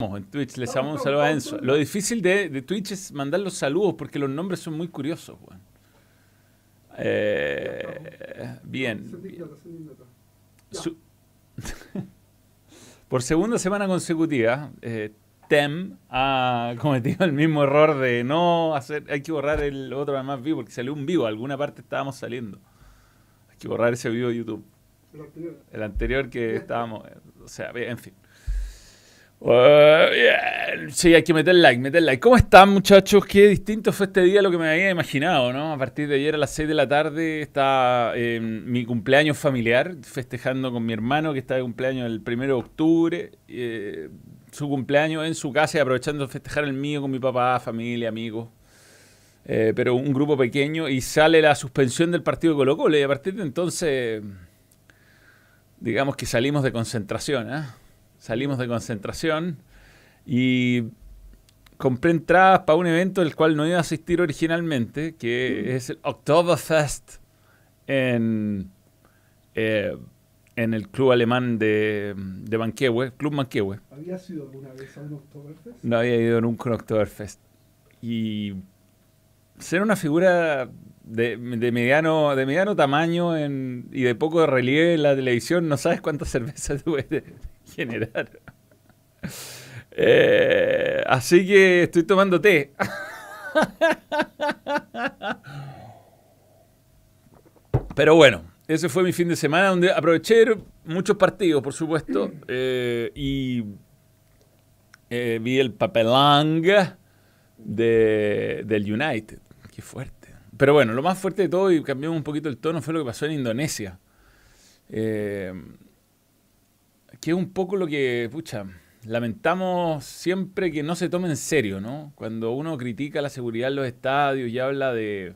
en Twitch. Les damos un saludo a Enzo. Lo difícil de, de Twitch es mandar los saludos porque los nombres son muy curiosos. Eh, bien. Su- Por segunda semana consecutiva, eh, Tem ha cometido el mismo error de no hacer. Hay que borrar el otro además vivo porque salió un vivo. Alguna parte estábamos saliendo. Hay que borrar ese vivo de YouTube. El anterior que estábamos. O sea, en fin. Bien. Sí, hay que meter like, meter like. ¿Cómo están, muchachos? Qué distinto fue este día a lo que me había imaginado, ¿no? A partir de ayer a las 6 de la tarde está eh, mi cumpleaños familiar, festejando con mi hermano que está de cumpleaños el 1 de octubre. eh, su cumpleaños en su casa y aprovechando de festejar el mío con mi papá, familia, amigos. Eh, pero un grupo pequeño y sale la suspensión del partido de Colo Colo y a partir de entonces digamos que salimos de concentración, ¿eh? Salimos de concentración y compré entradas para un evento del cual no iba a asistir originalmente, que es el Oktoberfest en, eh, en el club alemán de, de Manquehue, Club Manquehue. ¿Habías ido alguna vez a un Oktoberfest? No había ido nunca a un Oktoberfest. Y ser una figura de, de mediano, de mediano tamaño en- y de poco relieve en la televisión, no sabes cuántas cervezas tuve de generar. Eh, así que estoy tomando té. Pero bueno, ese fue mi fin de semana donde aproveché muchos partidos, por supuesto, eh, y eh, vi el papelanga de, del United. Qué fuerte. Pero bueno, lo más fuerte de todo, y cambiamos un poquito el tono, fue lo que pasó en Indonesia. Eh, que es un poco lo que, pucha, lamentamos siempre que no se tome en serio, ¿no? Cuando uno critica la seguridad en los estadios y habla de,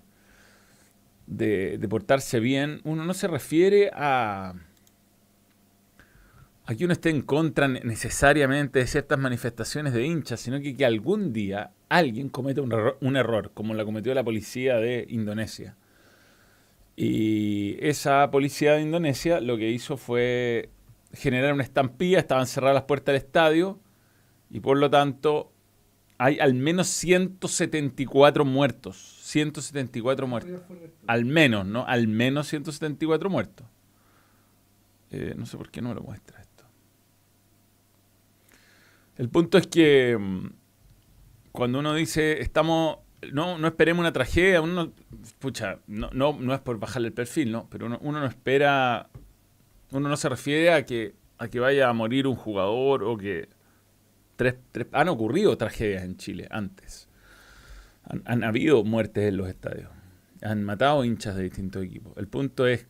de, portarse bien, uno no se refiere a, a que uno esté en contra ne- necesariamente de ciertas manifestaciones de hinchas, sino que, que algún día alguien cometa un error, un error, como la cometió la policía de Indonesia. Y esa policía de Indonesia lo que hizo fue generar una estampilla, estaban cerradas las puertas del estadio y por lo tanto hay al menos 174 muertos. 174 muertos. Al menos, ¿no? Al menos 174 muertos. Eh, no sé por qué no me lo muestra esto. El punto es que mm, cuando uno dice estamos. No, no esperemos una tragedia, uno. Pucha, no, no, no es por bajarle el perfil, ¿no? Pero uno, uno no espera. Uno no se refiere a que, a que vaya a morir un jugador o que. Tres, tres- han ocurrido tragedias en Chile antes. Han, habido muertes en los estadios. Han matado hinchas de distintos equipos. El punto es,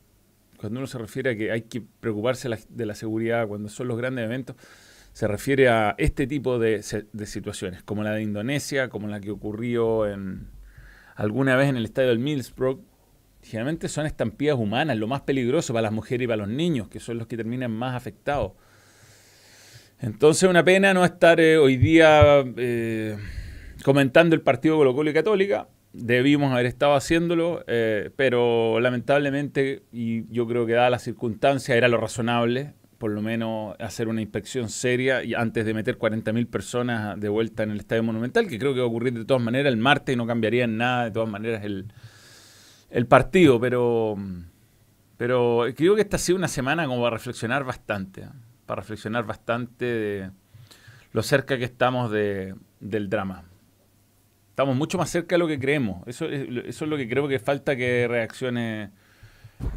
cuando uno se refiere a que hay que preocuparse de la seguridad cuando son los grandes eventos, se refiere a este tipo de, de situaciones, como la de Indonesia, como la que ocurrió en alguna vez en el estadio del Millsbrook. Generalmente son estampillas humanas, lo más peligroso para las mujeres y para los niños, que son los que terminan más afectados. Entonces, una pena no estar eh, hoy día eh, comentando el partido Colo Colo y Católica. Debimos haber estado haciéndolo, eh, pero lamentablemente, y yo creo que dada la circunstancia, era lo razonable, por lo menos hacer una inspección seria y antes de meter 40.000 personas de vuelta en el Estadio Monumental, que creo que va a ocurrir de todas maneras el martes y no cambiaría en nada, de todas maneras, el, el partido, pero, pero creo que esta ha sido una semana como para reflexionar bastante, ¿eh? para reflexionar bastante de lo cerca que estamos de, del drama. Estamos mucho más cerca de lo que creemos. Eso es, eso es lo que creo que falta que reaccione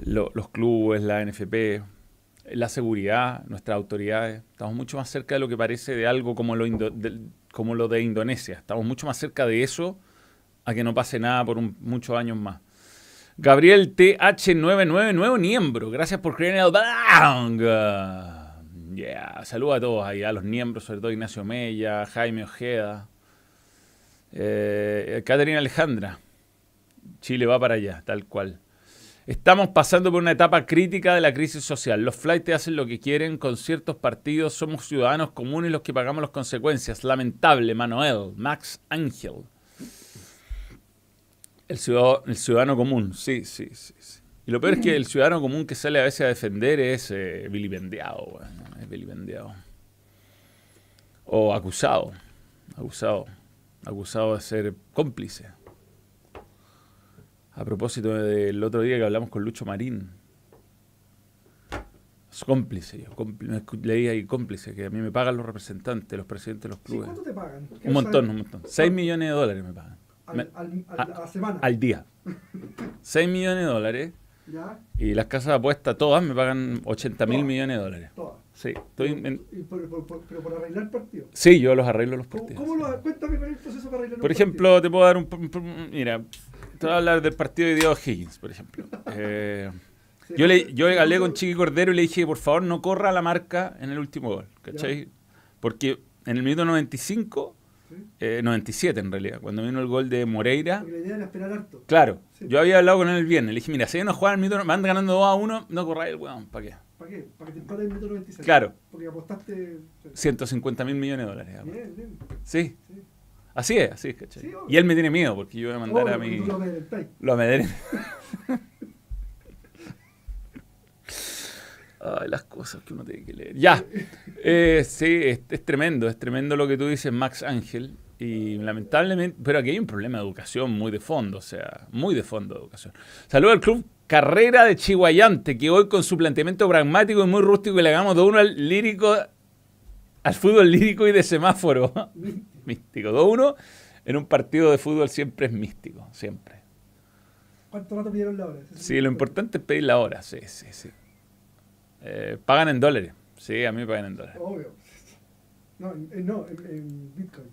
lo- los clubes, la NFP, la seguridad, nuestras autoridades. Estamos mucho más cerca de lo que parece de algo como lo, indo- del- como lo de Indonesia. Estamos mucho más cerca de eso a que no pase nada por un- muchos años más. Gabriel TH99, nuevo miembro. Gracias por creer en el Bang. Yeah. Saludos a todos ahí, a los miembros, sobre todo Ignacio Mella, Jaime Ojeda, eh, Caterina Alejandra. Chile va para allá, tal cual. Estamos pasando por una etapa crítica de la crisis social. Los flights hacen lo que quieren con ciertos partidos. Somos ciudadanos comunes los que pagamos las consecuencias. Lamentable, Manuel, Max Ángel. El ciudadano, el ciudadano común, sí, sí, sí, sí. Y lo peor es que el ciudadano común que sale a veces a defender es eh, vilipendiado, bueno, es vilipendiado. O acusado. Acusado. Acusado de ser cómplice. A propósito del otro día que hablamos con Lucho Marín. Es cómplice, yo leí ahí cómplice, que a mí me pagan los representantes, los presidentes de los Sí, clubes. ¿Cuánto te pagan? un montón, un montón. 6 millones de dólares me pagan. Al, al- al- a- la semana. al día. 6 millones de dólares. ¿Ya? Y las casas de apuestas todas me pagan 80 mil millones de dólares. Todas. Sí, estoy en- por- por- por- pero por arreglar partidos. sí, yo los arreglo los ¿Cómo, partidos. cómo lo, cuéntame cuál es el proceso para arreglar Por partido. ejemplo, te puedo dar un... Mira, te voy a hablar del partido de Diego Higgins, por ejemplo. Eh, yo, le, yo hablé con Chiqui Cordero y le dije, por favor, no corra la marca en el último gol, ¿cachai? Porque en el minuto 95, sí, eh, 97 en realidad, cuando vino el gol de Moreira, Porque la idea era esperar harto. claro, Sí. yo había hablado con él el viernes, le dije, mira, si una jugada en el minuto, van ganando 2 a 1, no corráis el weón, ¿para qué? ¿Para qué? Para que te empate el minuto 96. Claro. Porque apostaste. 150 mil millones de dólares. Bien, bien. Sí, Sí. así es, así es, ¿cachai? Sí, y él me tiene miedo porque yo voy a mandar Obvio, a mi... lo amedrentáis. Lo amedren. Ay, las cosas que uno tiene que leer. Ya. Eh, sí, es, es tremendo, es tremendo lo que tú dices, Max Ángel. Y lamentablemente, pero aquí hay un problema de educación muy de fondo, o sea, muy de fondo de educación. Saludo al club Carrera de Chihuayante, que hoy con su planteamiento pragmático y muy rústico le hagamos de uno al lírico, al fútbol lírico y de semáforo. místico. 2-1 en un partido de fútbol siempre es místico, siempre. ¿Cuánto rato pidieron la hora? Sí, lo importante es pedir la hora, sí, sí, sí. Eh, pagan en dólares. Sí, a mí me pagan en dólares. Obvio. No, en, no, en, en Bitcoin.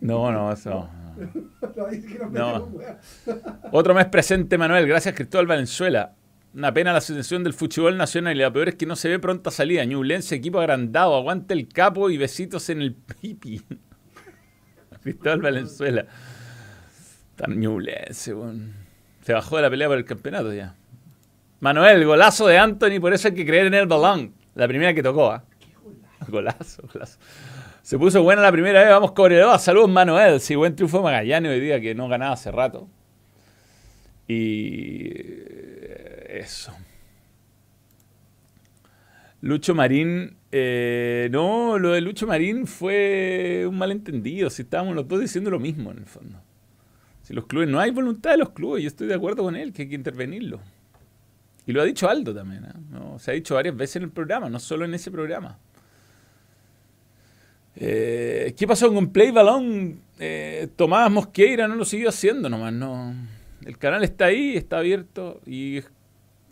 No, no, eso no. No. Otro mes presente, Manuel. Gracias, Cristóbal Valenzuela. Una pena la situación del fútbol nacional y lo peor es que no se ve pronta salida. Ñublense, equipo agrandado, aguante el capo y besitos en el pipi. Cristóbal Valenzuela. Tan Ñublense, weón. Se bajó de la pelea por el campeonato ya. Manuel, golazo de Anthony, por eso hay que creer en el balón. La primera que tocó, ¿ah? Golazo, golazo. Se puso buena la primera vez, vamos Cobreloa. Saludos Manuel, sí, buen triunfo de Magallanes hoy día que no ganaba hace rato. Y eh, eso. Lucho Marín, eh, no, lo de Lucho Marín fue un malentendido, si estábamos los dos diciendo lo mismo en el fondo. Si los clubes, no hay voluntad de los clubes, yo estoy de acuerdo con él, que hay que intervenirlo. Y lo ha dicho Aldo también, ¿eh? No, se ha dicho varias veces en el programa, no solo en ese programa. Eh, ¿Qué pasó con Play Balón? Eh, Tomás Mosqueira no lo siguió haciendo nomás, no. El canal está ahí, está abierto y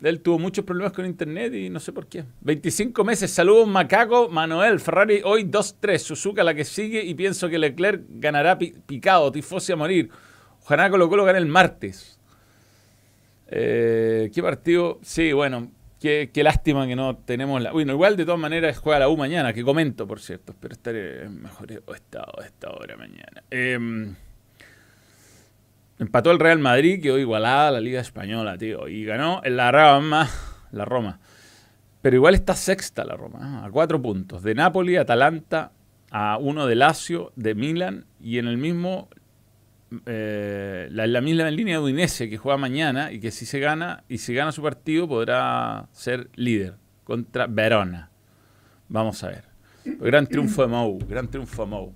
él tuvo muchos problemas con internet y no sé por qué. 25 meses, saludos Macaco, Manuel, Ferrari hoy 2-3, Suzuka la que sigue y pienso que Leclerc ganará pi- picado, tifosi a morir. Ojalá Colo Colo el martes. Eh, ¿Qué partido? Sí, bueno, qué, lástima que no tenemos la. Bueno, igual de todas maneras juega la U mañana, que comento, por cierto. Espero estar en mejor estado esta hora mañana. Eh, empató el Real Madrid, quedó igualada la Liga Española, tío. Y ganó la Roma. La Roma. Pero igual está sexta la Roma, ¿eh? a cuatro puntos. De Napoli, Atalanta, a uno de Lazio, de Milan y en el mismo eh, la, misma línea de Udinese que juega mañana y que si se gana y si gana su partido podrá ser líder contra Verona. Vamos a ver. Gran triunfo de Mou, gran triunfo de Mou.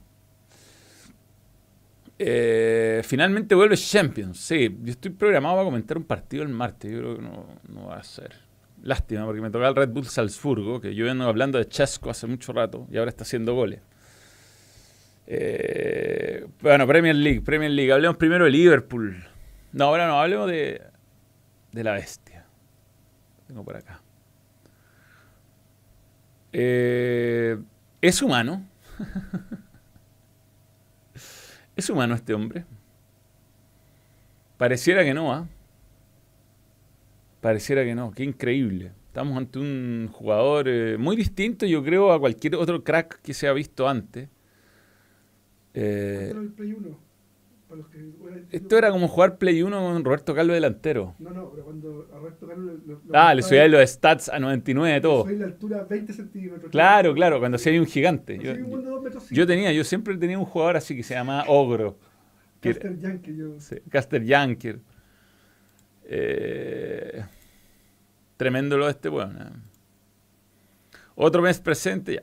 Eh, finalmente vuelve Champions. Sí, yo estoy programado para comentar un partido el martes. Yo creo que no, no va a ser. Lástima, porque me tocaba el Red Bull Salzburgo, que yo vengo hablando de Chesco hace mucho rato y ahora está haciendo goles. Eh, bueno, Premier League, Premier League. Hablemos primero de Liverpool. No, ahora no, hablemos de, de la bestia. Tengo por acá. Eh, ¿Es humano? ¿Es humano este hombre? Pareciera que no, ¿ah? Pareciera que no, qué increíble. Estamos ante un jugador eh, muy distinto, yo creo, a cualquier otro crack que se ha visto antes. Eh, Esto era el Play 1. Para los que, bueno, esto era como jugar Play 1 con Roberto Carlos delantero. No, no, pero cuando a Roberto Carlos lo- lo- Ah, le subía los stats a 99 todo. Soy la altura 20 centímetros. Claro, claro, cuando hacía un gigante. Yo, Yo, de tenía, yo siempre tenía un jugador así que se llamaba Ogro. Caster Yankee, yo. Sí, Caster Janker. Eh, tremendo lo de este weón. eh. Otro mes presente ya.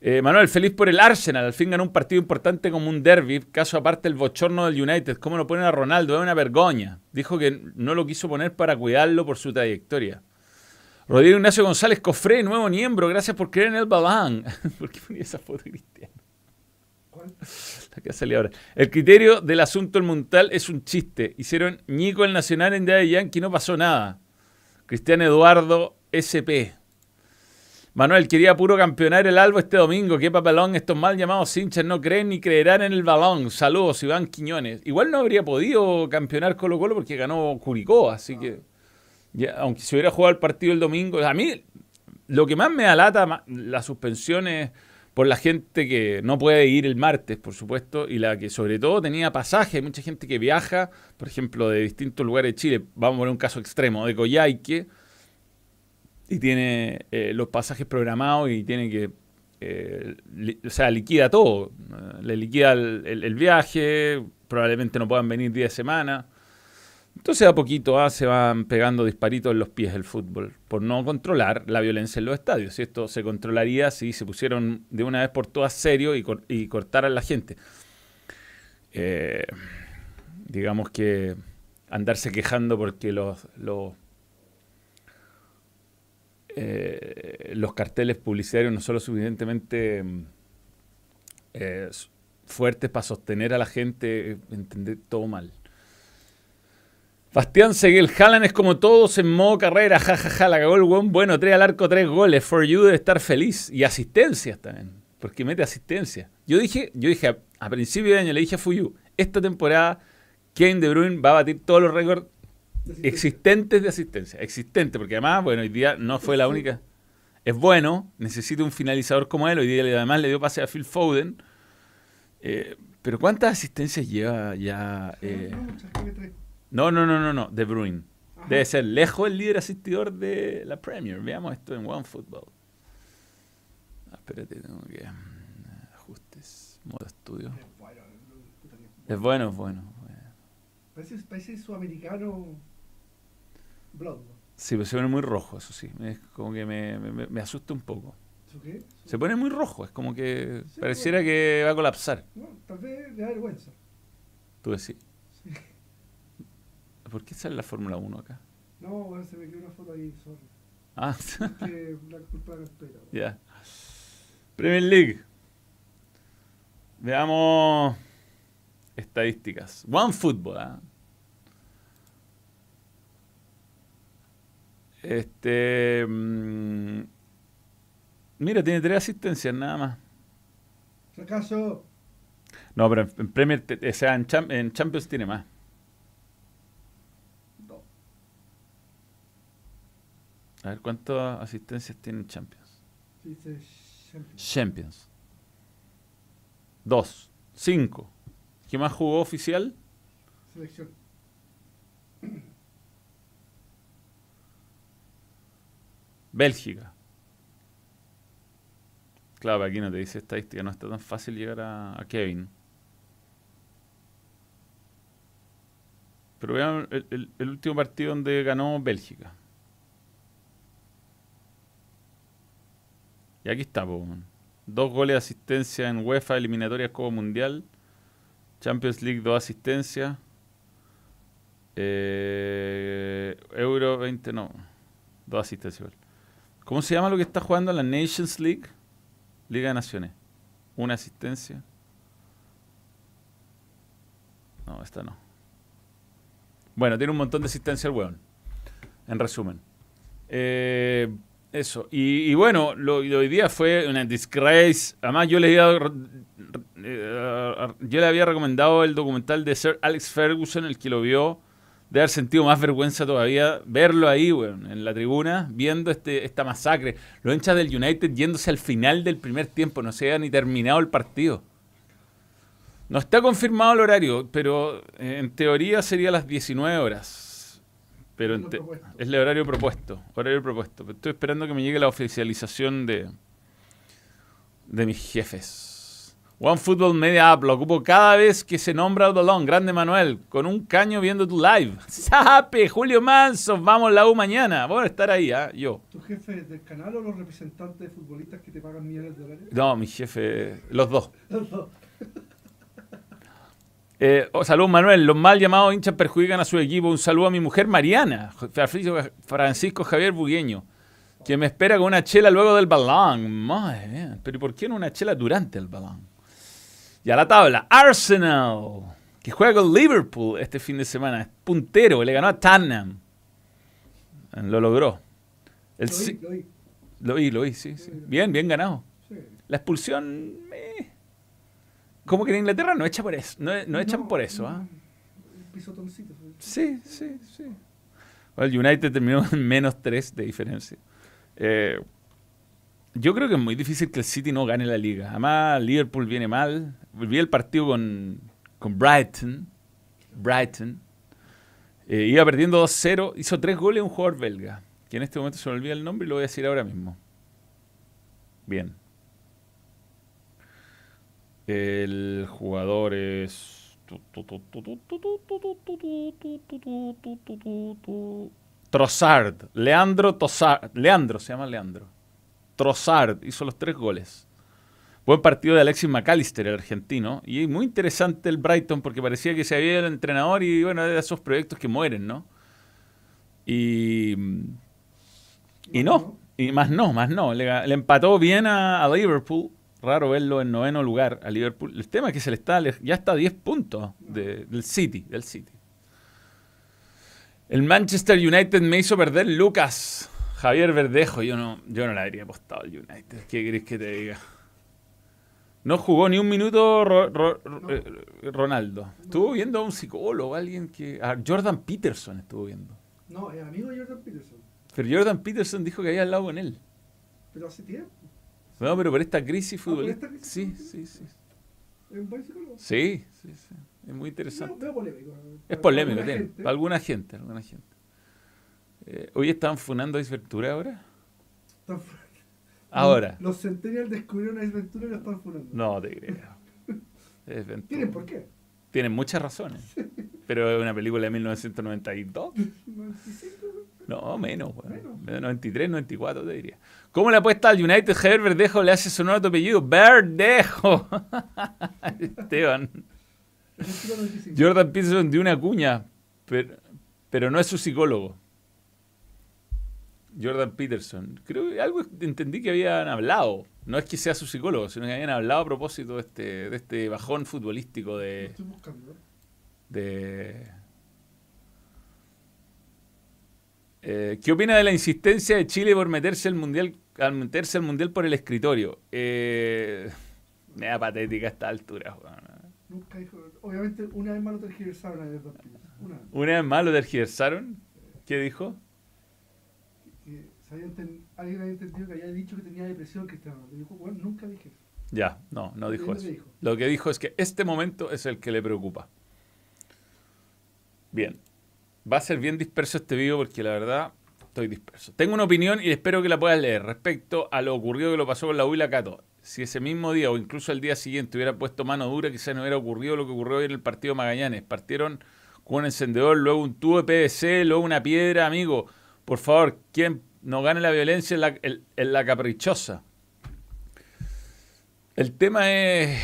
Eh, Manuel, feliz por el Arsenal. Al fin ganó un partido importante como un derby. Caso aparte el bochorno del United. ¿Cómo lo ponen a Ronaldo? Es una vergüenza. Dijo que no lo quiso poner para cuidarlo por su trayectoria. Rodrigo Ignacio González Cofré, nuevo miembro. Gracias por creer en el balán. ¿Por qué ponía esa foto cristiana? ¿Cuál? La que ha salido ahora. El criterio del asunto del Mundial es un chiste. Hicieron Nico el Nacional en Día de Yankee no pasó nada. Cristian Eduardo SP. Manuel, quería puro campeonar el Albo este domingo. Qué papelón, estos mal llamados hinchas no creen ni creerán en el balón. Saludos, Iván Quiñones. Igual no habría podido campeonar Colo Colo porque ganó Curicó, así que... aunque se hubiera jugado el partido el domingo... A mí, lo que más me alata, las suspensiones por la gente que no puede ir el martes, por supuesto, y la que sobre todo tenía pasaje. Mucha gente que viaja, por ejemplo, de distintos lugares de Chile. Vamos a poner un caso extremo, de Coyhaique, y tiene eh, los pasajes programados y tiene que, eh, o sea, liquida todo. Eh, Le liquida el, viaje, probablemente no puedan venir 10 semanas. Entonces a poquito ah, se van pegando disparitos en los pies del fútbol por no controlar la violencia en los estadios. Esto se controlaría si se pusieron de una vez por todas serio y, cor- y cortaran la gente. Digamos que andarse quejando porque los, eh, los carteles publicitarios no son lo suficientemente mm, eh, fuertes para sostener a la gente, eh, entender todo mal. Bastián Seguel, Haaland es como todos en modo carrera, jajaja, la cagó el weón. Bueno, tres al arco, tres goles. For you debe estar feliz. Y asistencias también, porque mete asistencia. Yo dije, yo dije a, a principio de año, le dije a Fuyu, esta temporada Kevin De Bruyne va a batir todos los récords existentes de asistencia. Existente, porque además, bueno, hoy día no fue la única. Es bueno, necesita un finalizador como él. Hoy día además le dio pase a Phil Foden. Eh, pero ¿cuántas asistencias lleva ya? eh? No. No, no, no, no, De Bruyne. Debe ser lejos el líder asistidor de la Premier. Veamos esto en OneFootball. Ah, espérate, tengo que... mm, Ajustes, modo estudio. Es bueno, Es bueno, es bueno. bueno. Parece, parece sudamericano Sí, pero se pone muy rojo, eso sí. Es como que me, me- me asusta un poco. ¿Eso qué? Se pone muy rojo, es como que Sí, pareciera que va a colapsar. No, tal vez le da vergüenza. Tú decís. Sí. ¿Por qué sale la Fórmula 1 acá? No, bueno, se me quedó una foto ahí, sorry. Ah, Que la culpa de la espera. ya. Premier League. Veamos estadísticas. One Football, ¿ah? Este. mm, mira, tiene tres asistencias nada más. Acaso, No, pero en- en Premier, te- o sea, en, Cham- en Champions tiene más. no. A ver, ¿cuántas asistencias tiene en Champions? Dice Champions. Champions. Dos. Cinco. ¿Qué más jugó oficial? Selección. Bélgica. Claro, aquí no te dice estadística, no está tan fácil llegar a, Kevin. Pero vean el, el- último partido donde ganó Bélgica. Y aquí está, dos goles de asistencia en UEFA eliminatorias Copa Mundial. Champions League, dos asistencias. Eh, Euro 20, no. Dos asistencias. ¿Cómo se llama lo que está jugando la Nations League? Liga de Naciones. Una asistencia. No, esta no. Bueno, tiene un montón de asistencia el weón. En resumen. Eh, eso. Y, bueno, lo, hoy día fue una disgrace. Además, yo le, había, eh, yo le había recomendado el documental de Sir Alex Ferguson, el que lo vio. De haber sentido más vergüenza todavía verlo ahí, weón, en la tribuna, viendo este, esta masacre. Los hinchas del United yéndose al final del primer tiempo, no se había ni terminado el partido. No está confirmado el horario, pero eh, en teoría sería las 19 horas. Pero en es el horario propuesto. Horario propuesto. Estoy esperando que me llegue la oficialización de, de mis jefes. One Football Media App, lo ocupo cada vez que se nombra el balón. Grande Manuel, con un caño viendo tu live. ¡Sape! Julio Manso, vamos la U mañana. Voy a estar ahí, ¿ah? yo. ¿Tu jefe del canal o los representantes de futbolistas que te pagan millones de dólares? No, mi jefe, los dos. Los dos. Eh, oh, salud Manuel, los mal llamados hinchas perjudican a su equipo. Un saludo a mi mujer Mariana, Francisco, Javier Bugueño, que me espera con una chela luego del balón. Madre mía, pero ¿y por qué no una chela durante el balón? Y a la tabla, Arsenal, que juega con Liverpool este fin de semana, es puntero, le ganó a Tottenham. Lo logró. El Lo vi, lo vi. lo vi, lo vi, sí, sí. Bien, bien ganado. Sí. La expulsión. eh. Como que en Inglaterra no echa por eso. No, no echan No, por eso, ¿ah? Sí, sí, sí. El United terminó en menos 3 de diferencia. Eh, yo creo que es muy difícil que el City no gane la liga. Además, Liverpool viene mal. Vi el partido con, con Brighton. Brighton. Eh, iba perdiendo 2-0. Hizo 3 goles un jugador belga. Que en este momento se me olvida el nombre y lo voy a decir ahora mismo. Bien. El jugador es. Trossard. Leandro Trossard. Leandro, se llama Leandro. Trossard hizo los tres goles. Buen partido de Alexis McAllister, el argentino. Y muy interesante el Brighton porque parecía que se había ido el entrenador y bueno, de esos proyectos que mueren, ¿no? Y. Y no. Y más no, más no. Le, empató bien a, a Liverpool. Raro verlo en noveno lugar a Liverpool. El tema es que se le está, ya está a 10 puntos de- del City, del City. El Manchester United me hizo perder Lucas. Javier Verdejo, yo no, yo no le habría apostado al United. ¿Qué querés que te diga? No jugó ni un minuto Ro- Ro- Ro- eh, Ronaldo. Estuvo viendo a un psicólogo, alguien que... A Jordan Peterson estuvo viendo. No, es amigo de Jordan Peterson. Pero Jordan Peterson dijo que había hablado con él. Pero hace tiempo. No, pero por esta crisis Ah, futbolística. crisis Sí, sí, sí. Es un buen psicólogo. Sí, sí, sí. Es muy interesante. polémico. Es polémico, tiene. gente. Para alguna gente, alguna gente. Eh, hoy están funando a Ace Ventura ahora. Están- Ahora. Los Centennials descubrieron a Ace Ventura y lo están funando. No te creo. ¿Tienen por qué? Tienen muchas razones. Pero es una película de 1992. 95. No, menos, weón. Menos. Menos 93, 94 te diría. ¿Cómo le apuesta al United? Javier Verdejo le hace sonor a tu apellido. Verdejo. Esteban. Argentina 95. Jordan Peterson de una cuña, pero, pero no es su psicólogo. Jordan Peterson. Creo que algo entendí que habían hablado. No es que sea su psicólogo, sino que habían hablado a propósito de este, de este bajón futbolístico Lo de, estoy buscando. de- Eh, ¿Qué opina de la insistencia de Chile por meterse al mundial, al meterse al mundial por el escritorio? Eh, me da patética a esta altura. weón. Nunca dijo. Obviamente, una vez más lo tergiversaron a Jordan Peterson. Una vez. Una vez más lo tergiversaron. ¿Qué dijo? Que se había enten- alguien había entendido que había dicho que tenía depresión Cristiano Ronaldo. Dijo, bueno, nunca dije eso. Ya, no, no dijo eso. dijo. Lo que dijo es que este momento es el que le preocupa. Bien. Va a ser bien disperso este video porque la verdad estoy disperso. Tengo una opinión y espero que la puedas leer respecto a lo ocurrido que lo pasó con la U y la Cato. Si ese mismo día o incluso el día siguiente hubiera puesto mano dura, quizás no hubiera ocurrido lo que ocurrió hoy en el partido Magallanes. Partieron con un encendedor, luego un tubo de PVC, luego una piedra. Amigo, por favor, quien no gane la violencia en la, caprichosa. El tema es.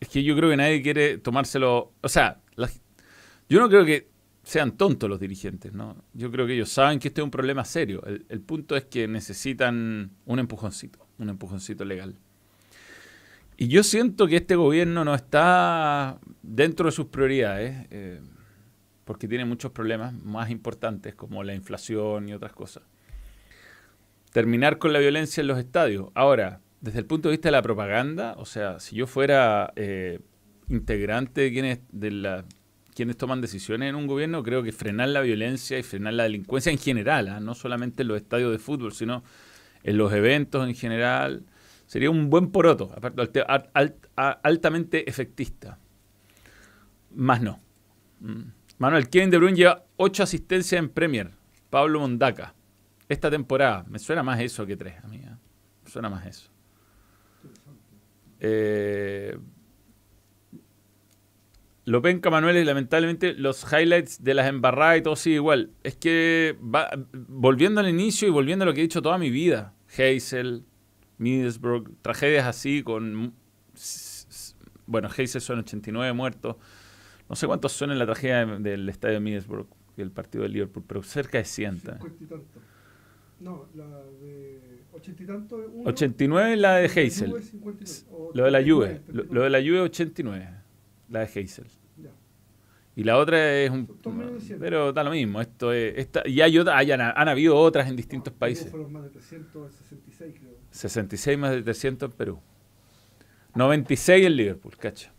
Es que yo creo que nadie quiere tomárselo. O sea, yo no creo que sean tontos los dirigentes, ¿no? Yo creo que ellos saben que este es un problema serio. El, el punto es que necesitan un empujoncito, un empujoncito legal. Y yo siento que este gobierno no está dentro de sus prioridades, eh, porque tiene muchos problemas más importantes, como la inflación y otras cosas terminar con la violencia en los estadios. Ahora, desde el punto de vista de la propaganda, o sea, si yo fuera eh, integrante de quienes, de la, quienes toman decisiones en un gobierno, creo que frenar la violencia y frenar la delincuencia en general, ¿ah? no solamente en los estadios de fútbol, sino en los eventos en general, sería un buen poroto, aparte, alt- altamente efectista. Más no. Mm. Manuel, Kevin De Bruyne lleva ocho asistencias en Premier. Pablo Mondaca. Esta temporada. Me suena más eso que tres, amiga. Me suena más eso. Eh, lo penca Manuel y lamentablemente los highlights de las embarradas y todo sigue igual. Es que va, volviendo al inicio y volviendo a lo que he dicho toda mi vida. Hazel, Middlesbrough, tragedias así con... Bueno, Hazel son 89 muertos. No sé cuántos son en la tragedia del estadio de Middlesbrough, el partido de Liverpool, pero cerca de 100. No, la de 80 y tanto. 89 la de Hazel. Lo de la Juve. Lo, de la Juve 89. La de Hazel. Y la otra es un. Pero da lo mismo. Esto es, esta, y hay otra, han, habido otras en distintos países. Fueron más de 366, creo. 66 más de 300 en Perú. 96 en Liverpool, cacha.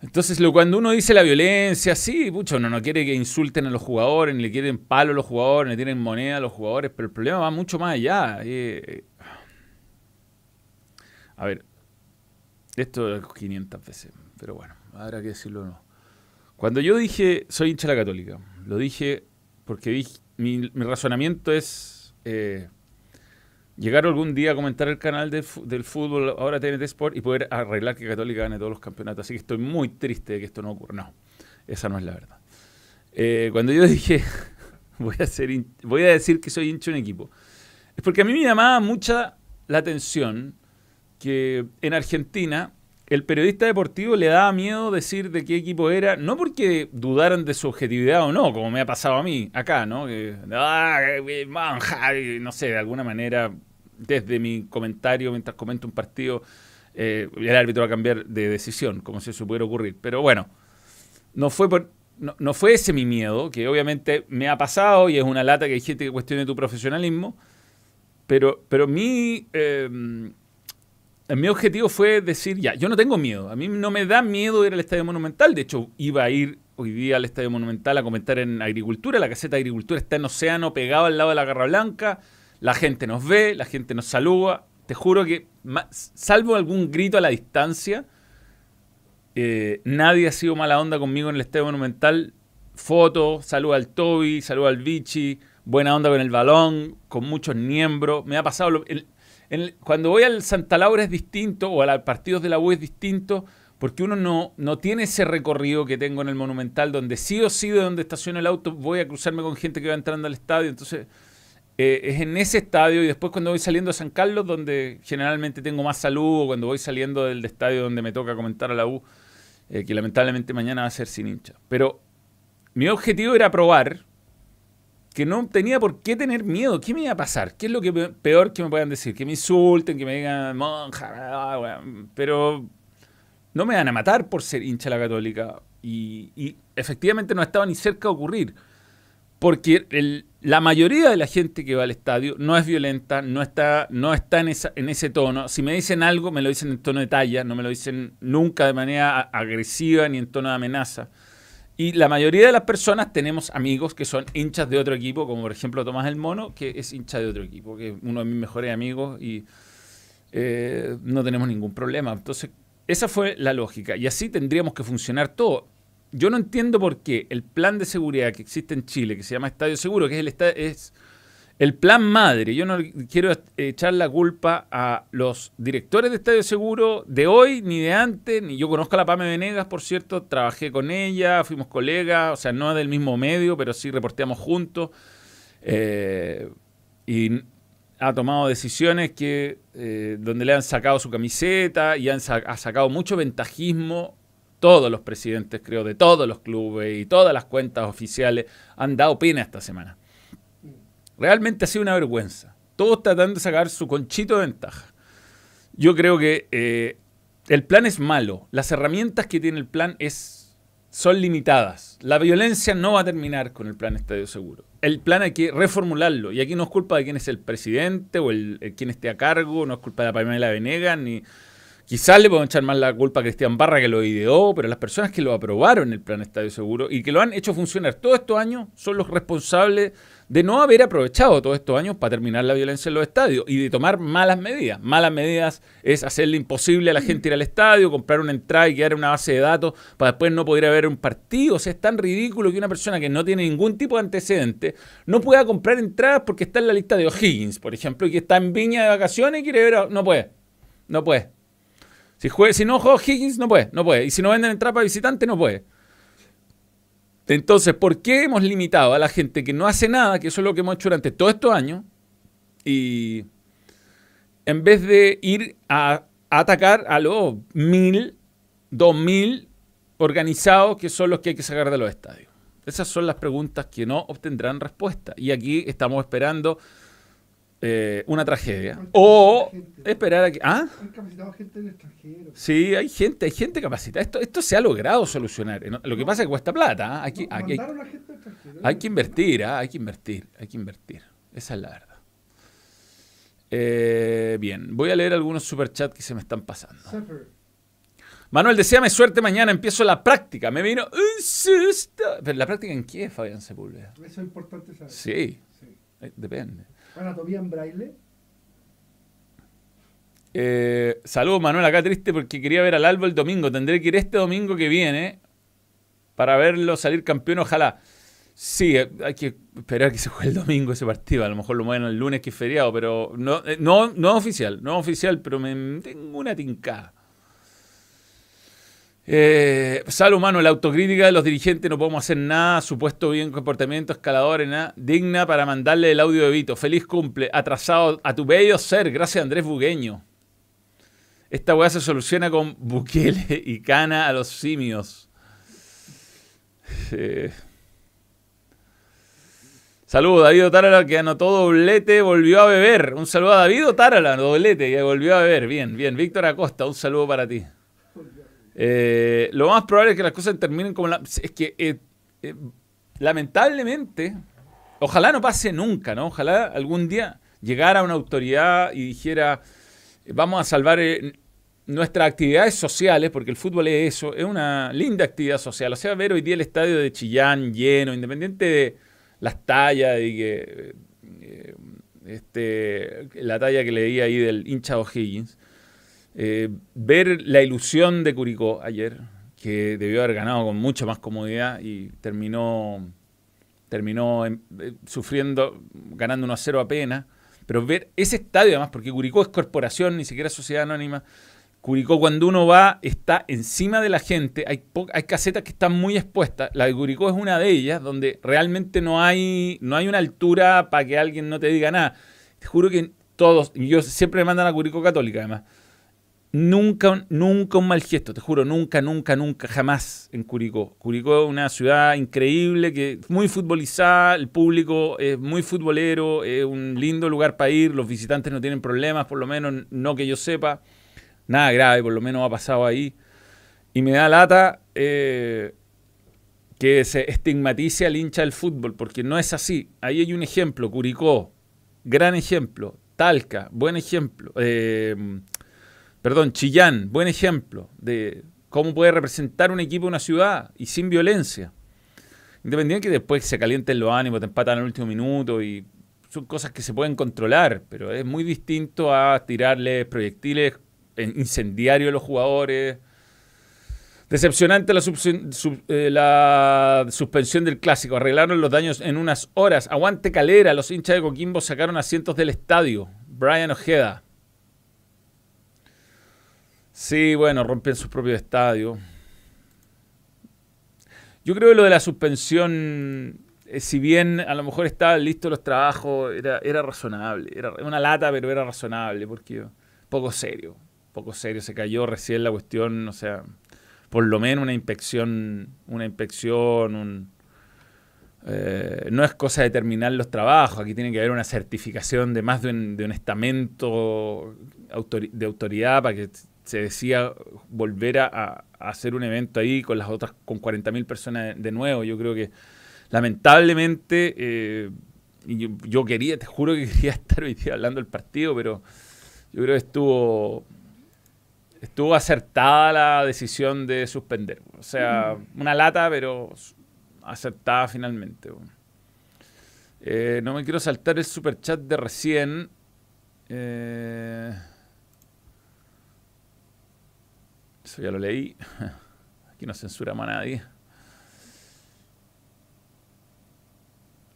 Entonces, lo, cuando uno dice la violencia, sí, mucho uno no quiere que insulten a los jugadores, ni le quieren palo a los jugadores, ni tienen moneda a los jugadores, pero el problema va mucho más allá. Eh, a ver, esto es 500 veces, pero bueno, habrá que decirlo o no. Cuando yo dije soy hincha de la católica, lo dije porque mi, razonamiento es eh, llegar algún día a comentar el canal del fútbol, ahora TNT Sport, y poder arreglar que Católica gane todos los campeonatos. Así que estoy muy triste de que esto no ocurra. No, esa no es la verdad. Eh, cuando yo dije, voy a, ser voy a decir que soy hincha de un equipo, es porque a mí me llamaba mucha la atención que en Argentina el periodista deportivo le daba miedo decir de qué equipo era, no porque dudaran de su objetividad o no, como me ha pasado a mí acá, ¿no? Ah, no sé, de alguna manera desde mi comentario mientras comento un partido, eh, el árbitro va a cambiar de decisión, como si eso pudiera ocurrir. Pero bueno, no fue no, fue ese mi miedo, que obviamente me ha pasado y es una lata que hay gente que cuestione tu profesionalismo, pero, pero mi, eh, mi objetivo fue decir, ya, yo no tengo miedo, a mí no me da miedo ir al Estadio Monumental, de hecho iba a ir hoy día al Estadio Monumental a comentar en agricultura, la caseta de agricultura está en Océano pegado al lado de la Garra Blanca, la gente nos ve, la gente nos saluda. Te juro que, salvo algún grito a la distancia, eh, nadie ha sido mala onda conmigo en el Estadio Monumental. Foto, saluda al Toby, saluda al Vichy, buena onda con el balón, con muchos miembros. Me ha pasado. cuando voy al Santa Laura es distinto, o a los partidos de la U es distinto, porque uno no, no tiene ese recorrido que tengo en el Monumental, donde sí o sí de donde estaciono el auto voy a cruzarme con gente que va entrando al estadio. Entonces eh, es en ese estadio y después cuando voy saliendo a San Carlos, donde generalmente tengo más salud, o cuando voy saliendo del estadio donde me toca comentar a la U, eh, que lamentablemente mañana va a ser sin hincha. Pero mi objetivo era probar que no tenía por qué tener miedo. ¿Qué me iba a pasar? ¿Qué es lo que peor que me puedan decir? Que me insulten, que me digan monja, ah, pero no me van a matar por ser hincha la católica. Y, y efectivamente no estaba ni cerca de ocurrir. Porque el, la mayoría de la gente que va al estadio no es violenta, no está, no está en, esa, en ese tono. Si me dicen algo, me lo dicen en tono de talla, no me lo dicen nunca de manera agresiva ni en tono de amenaza. Y la mayoría de las personas tenemos amigos que son hinchas de otro equipo, como por ejemplo Tomás el Mono, que es hincha de otro equipo, que es uno de mis mejores amigos y eh, no tenemos ningún problema. Entonces, esa fue la lógica. Y así tendríamos que funcionar todo yo no entiendo por qué el plan de seguridad que existe en Chile, que se llama Estadio Seguro, que es el, es el plan madre, yo no quiero echar la culpa a los directores de Estadio Seguro de hoy, ni de antes, ni yo conozco a la Pame Venegas, por cierto, trabajé con ella, fuimos colegas, o sea, no del mismo medio, pero sí reporteamos juntos. Eh, y ha tomado decisiones que eh, donde le han sacado su camiseta y han ha sacado mucho ventajismo todos los presidentes, creo, de todos los clubes y todas las cuentas oficiales han dado pena esta semana. Realmente ha sido una vergüenza. Todos tratando de sacar su conchito de ventaja. Yo creo que eh, el plan es malo. Las herramientas que tiene el plan es, son limitadas. La violencia no va a terminar con el plan Estadio Seguro. El plan hay que reformularlo. Y aquí no es culpa de quién es el presidente o el, el quien esté a cargo, no es culpa de Pamela Venegas ni Quizás le podemos echar más la culpa a Cristian Barra que lo ideó, pero las personas que lo aprobaron el plan Estadio Seguro y que lo han hecho funcionar todos estos años son los responsables de no haber aprovechado todos estos años para terminar la violencia en los estadios y de tomar malas medidas. Malas medidas es hacerle imposible a la gente ir al estadio, comprar una entrada y quedar en una base de datos para después no poder ver un partido. O sea, es tan ridículo que una persona que no tiene ningún tipo de antecedente no pueda comprar entradas porque está en la lista de O'Higgins, por ejemplo, y que está en Viña de vacaciones y quiere ver, no puede. no puede. Si, juega, si no juega Higgins, no puede, no puede. Y si no venden entrada para visitante, no puede. Entonces, ¿por qué hemos limitado a la gente que no hace nada, que eso es lo que hemos hecho durante todos estos años, y en vez de ir a, atacar a los mil, dos mil organizados que son los que hay que sacar de los estadios? Esas son las preguntas que no obtendrán respuesta. Y aquí estamos esperando eh, una tragedia. O esperar a que. ¿Ah? Han capacitado gente en el extranjero. Sí, hay gente, hay gente capacitada. Esto, esto se ha logrado solucionar. Lo que pasa es que cuesta plata. ¿ah? Hay, que, No, hay, hay invertir, ¿ah? hay que invertir, hay que invertir. Esa es la verdad. Eh, bien, voy a leer algunos superchats que se me están pasando. Manuel, deseame suerte mañana, empiezo la práctica. Me vino un susto. ¿Pero la práctica en qué, Fabián Sepúlveda? Eso es importante saber. Sí, Sí. eh, depende. Anatomía en braille. Eh, saludos, Manuel, acá triste porque quería ver al Albo el domingo. Tendré que ir este domingo que viene para verlo salir campeón, ojalá. Sí, eh, hay que esperar que se juegue el domingo ese partido. A lo mejor lo mueven el lunes que es feriado, pero no, eh, no, no oficial, no oficial, pero me tengo una tincada. Eh, salud, mano, la autocrítica de los dirigentes, no podemos hacer nada, supuesto bien comportamiento, escalador, nada, digna para mandarle el audio de Vito. Feliz cumple, atrasado a tu bello ser, gracias Andrés Bugueño. Esta weá se soluciona con Bukele y Cana a los simios. Eh. Saludos, David Otárala, que anotó doblete, volvió a beber. Un saludo a David Otárala, doblete, que volvió a beber. Bien, bien. Víctor Acosta, un saludo para ti. Eh, lo más probable es que las cosas terminen como la... Es que, eh, eh, lamentablemente, ojalá no pase nunca, ¿no? Ojalá algún día llegara una autoridad y dijera, vamos a salvar nuestras actividades sociales, porque el fútbol es eso, es una linda actividad social. O sea, ver hoy día el estadio de Chillán lleno, independiente de las tallas y que... este, la talla que leí ahí del hincha O'Higgins. Eh, ver la ilusión de Curicó ayer, que debió haber ganado con mucha más comodidad y terminó, terminó eh, sufriendo, ganando 1 a 0 apenas. Pero ver ese estadio además, porque Curicó es corporación, ni siquiera sociedad anónima. Curicó cuando uno va está encima de la gente, hay, hay casetas que están muy expuestas, la de Curicó es una de ellas, donde realmente no hay, no hay una altura para que alguien no te diga nada. Te juro que todos, y yo siempre me mandan a Curicó Católica además, Nunca, un- nunca un mal gesto, te juro, nunca, nunca, nunca, jamás en Curicó. Curicó es una ciudad increíble, que muy futbolizada, el público es muy futbolero, es un lindo lugar para ir, los visitantes no tienen problemas, por lo menos no que yo sepa, nada grave, por lo menos ha pasado ahí. Y me da lata eh, que se estigmatice al hincha del fútbol, porque no es así. Ahí hay un ejemplo, Curicó, gran ejemplo, Talca, buen ejemplo. Eh, perdón, Chillán, buen ejemplo de cómo puede representar un equipo una ciudad y sin violencia. Independiente que después se calienten los ánimos, te empatan el último minuto y son cosas que se pueden controlar, pero es muy distinto a tirarles proyectiles en- incendiarios a los jugadores. Decepcionante la, eh, la suspensión del clásico. Arreglaron los daños en unas horas. Aguante calera. Los hinchas de Coquimbo sacaron asientos del estadio. Brian Ojeda. Sí, bueno, rompen su propio estadio. Yo creo que lo de la suspensión, eh, si bien a lo mejor estaban listos los trabajos, era, era razonable. Era una lata, pero era razonable, porque poco serio. Poco serio. Se cayó recién la cuestión, o sea, por lo menos una inspección, una inspección, un, eh, no es cosa de terminar los trabajos, aquí tiene que haber una certificación de más de un, de un estamento de autoridad para que se decida volver a, hacer un evento ahí con las otras, con 40.000 personas de, de nuevo. Yo creo que lamentablemente, eh, yo, yo quería, te juro que quería estar hoy día hablando del partido, pero yo creo que estuvo estuvo acertada la decisión de suspender. O sea, una lata, pero acertada finalmente. Eh, no me quiero saltar el superchat de recién. Eh, ya lo leí. Aquí no censuramos a nadie.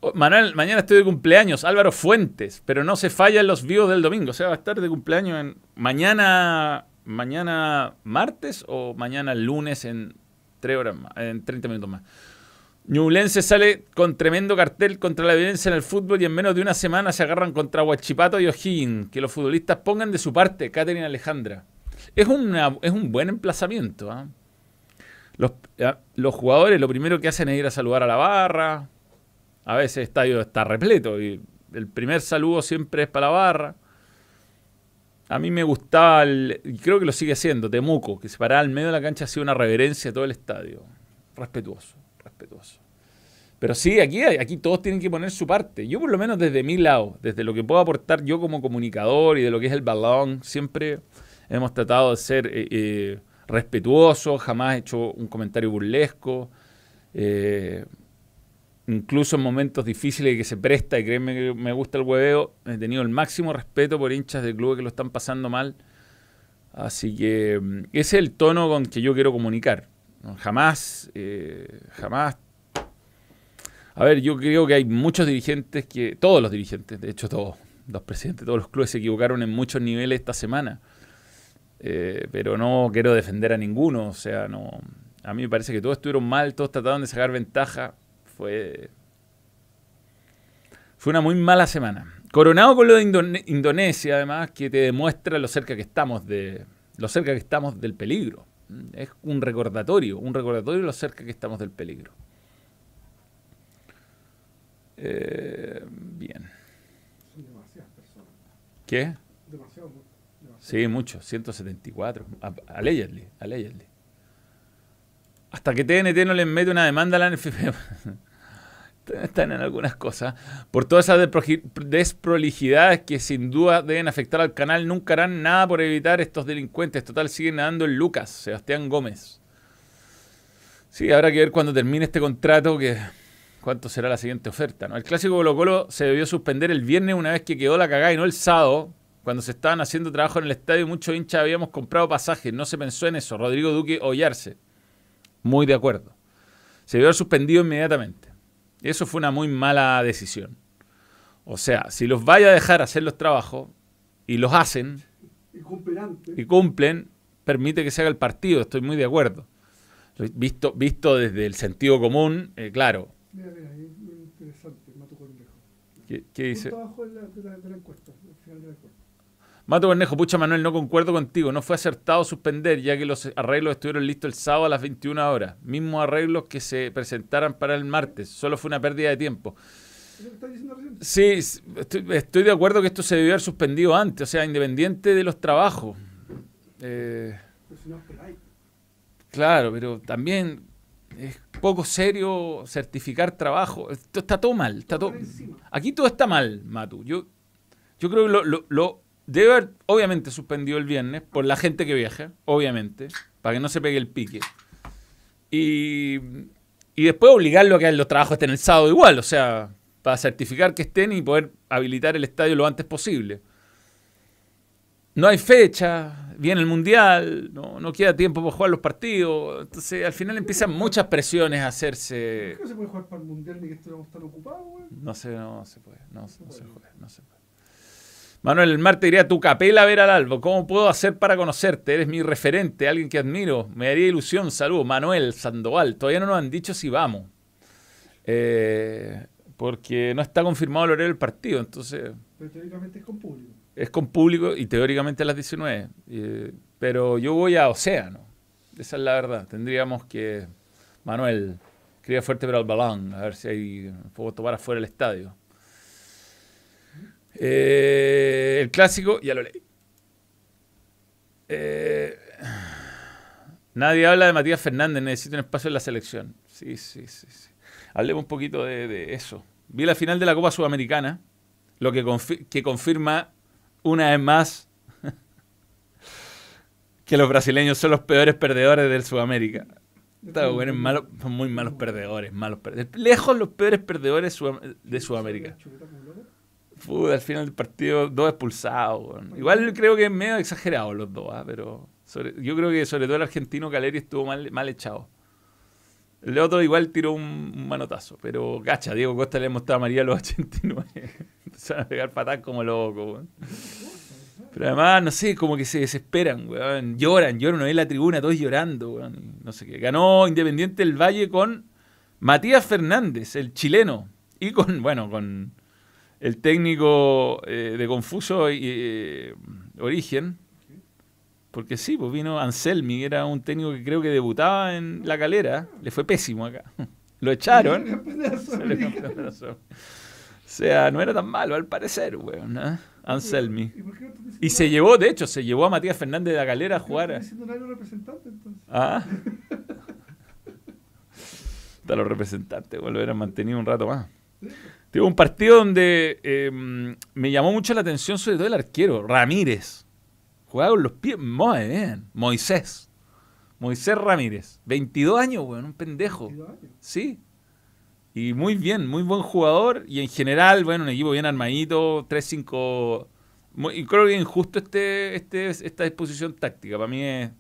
Oh, Manuel, mañana estoy de cumpleaños. Álvaro Fuentes, pero no se fallan los vivos del domingo. O sea, va a estar de cumpleaños en mañana, mañana martes o mañana lunes en, 3 horas más, en 30 minutos más. Ñublense sale con tremendo cartel contra la violencia en el fútbol y en menos de una semana se agarran contra Huachipato y O'Higgins. Que los futbolistas pongan de su parte, Catherine Alejandra. Es, es un buen emplazamiento. ¿ah? Los, los, jugadores lo primero que hacen es ir a saludar a la barra. A veces el estadio está repleto y el primer saludo siempre es para la barra. A mí me gustaba, y creo que lo sigue haciendo, Temuco, que se paraba al medio de la cancha, hacía una reverencia a todo el estadio. Respetuoso respetuoso. Pero sí, aquí, aquí todos tienen que poner su parte. Yo por lo menos desde mi lado, desde lo que puedo aportar yo como comunicador y de lo que es el balón, siempre hemos tratado de ser eh, eh, respetuosos, jamás he hecho un comentario burlesco. Eh, incluso en momentos difíciles que se presta, y créeme que me gusta el hueveo, he tenido el máximo respeto por hinchas del club que lo están pasando mal. Así que mm, ese es el tono con que yo quiero comunicar. Jamás, eh, jamás. A ver, yo creo que hay muchos dirigentes que, todos los dirigentes, de hecho todos, los presidentes, todos los clubes se equivocaron en muchos niveles esta semana. Eh, pero no quiero defender a ninguno, o sea, no. A mí me parece que todos estuvieron mal, todos trataron de sacar ventaja. Fue. Fue una muy mala semana. Coronado con lo de Indonesia, además, que te demuestra lo cerca que estamos de. lo cerca que estamos del peligro. Es un recordatorio, un recordatorio de lo cerca que estamos del peligro. Eh, bien. Son demasiadas personas. ¿Qué? Sí, mucho, 174. Allegedly, allegedly. Hasta que TNT no le mete una demanda a la NFP. están en algunas cosas. Por todas esas desprolijidades que sin duda deben afectar al canal, nunca harán nada por evitar estos delincuentes. Total, siguen nadando en Lucas, Sebastián Gómez. Sí, habrá que ver cuando termine este contrato que cuánto será la siguiente oferta. ¿no? El clásico Colo Colo se debió suspender el viernes una vez que quedó la cagada y no el sábado, cuando se estaban haciendo trabajo en el estadio muchos hinchas habíamos comprado pasajes. No se pensó en eso. Rodrigo Duque Ollarse. Muy de acuerdo. Se haber suspendido inmediatamente. Eso fue una muy mala decisión. O sea, si los vaya a dejar hacer los trabajos y los hacen y cumplen, permite que se haga el partido. Estoy muy de acuerdo. Visto, visto desde el sentido común, eh, claro. Mira, mira, interesante, Mato Cornejo. ¿Qué, qué dice? Abajo de la, de, la, de la encuesta, al final de la encuesta. Mato Cornejo, pucha Manuel, no concuerdo contigo. No fue acertado suspender, ya que los arreglos estuvieron listos el sábado a las 21 horas. Mismos arreglos que se presentaran para el martes. Solo fue una pérdida de tiempo. Sí, estoy, de acuerdo que esto se debió haber suspendido antes, o sea, independiente de los trabajos. Eh, claro, pero también es poco serio certificar trabajo. Esto está todo mal. Está todo, aquí todo está mal, Matu. Yo, yo creo que lo, lo Debe haber, obviamente, suspendido el viernes por la gente que viaja, obviamente, para que no se pegue el pique. Y, y después obligarlo a que los trabajos estén el sábado igual, o sea, para certificar que estén y poder habilitar el estadio lo antes posible. No hay fecha, viene el mundial, no, no queda tiempo para jugar los partidos. Entonces, al final empiezan muchas presiones a hacerse. ¿Por qué no se puede jugar para el mundial ni que estemos tan ocupados, güey? No sé, no se puede, no, no, se, puede, no se puede. Manuel, el martes iría a tu capela a ver al Albo. ¿Cómo puedo hacer para conocerte? Eres mi referente, alguien que admiro. Me haría ilusión. Saludos. Manuel Sandoval. Todavía no nos han dicho si vamos. Eh, porque no está confirmado el horario del partido. Entonces. Pero teóricamente es con público. Es con público y teóricamente a las 19. Eh, pero yo voy a Océano. Esa es la verdad. Tendríamos que. Manuel, cría fuerte pero al balón. A ver si hay, puedo tomar afuera el estadio. Eh, el clásico, ya lo leí. Eh, nadie habla de Matías Fernández, necesita un espacio en la selección. Sí, sí, sí. sí. Hablemos un poquito de, eso. Vi la final de la Copa Sudamericana, lo que, confirma una vez más que los brasileños son los peores perdedores del Sudamérica. son muy malos perdedores, malos perdedores. Lejos los peores perdedores de Sudamérica al final del partido, dos expulsados. Igual creo que es medio exagerado los dos, ¿ah? pero yo creo que sobre todo el argentino Caleri estuvo mal, mal echado. El otro igual tiró un, un manotazo, pero gacha, Diego Costa le mostrado a María a los 89. Empezaron a pegar patadas como loco, weón. Pero además, no sé, como que se desesperan, weón. Lloran, lloran, uno ve la tribuna, todos llorando, weón. No sé qué. Ganó Independiente del Valle con Matías Fernández, el chileno. Y con, bueno, con el técnico eh, de confuso eh, origen. Porque sí, pues vino Anselmi, que era un técnico que creo que debutaba en la calera. Le fue pésimo acá. Lo echaron. O sea, no era tan malo al parecer, weón. ¿eh? Anselmi. ¿Y por qué no estás diciendo Y se llevó, de hecho, se llevó a Matías Fernández de la calera a ¿Por qué no jugar. entonces? Ah. Hasta los representantes, bueno, lo hubieran mantenido un rato más. Tuvo un partido donde eh, me llamó mucho la atención, sobre todo el arquero, Ramírez. Jugaba con los pies muy bien. Moisés. Moisés Ramírez. 22 años, weón, un pendejo. 22 años. Sí. Y muy bien, muy buen jugador. Y en general, bueno, un equipo bien armadito, 3-5. Muy- Y creo que injusto este, este, esta disposición táctica. Para mí es.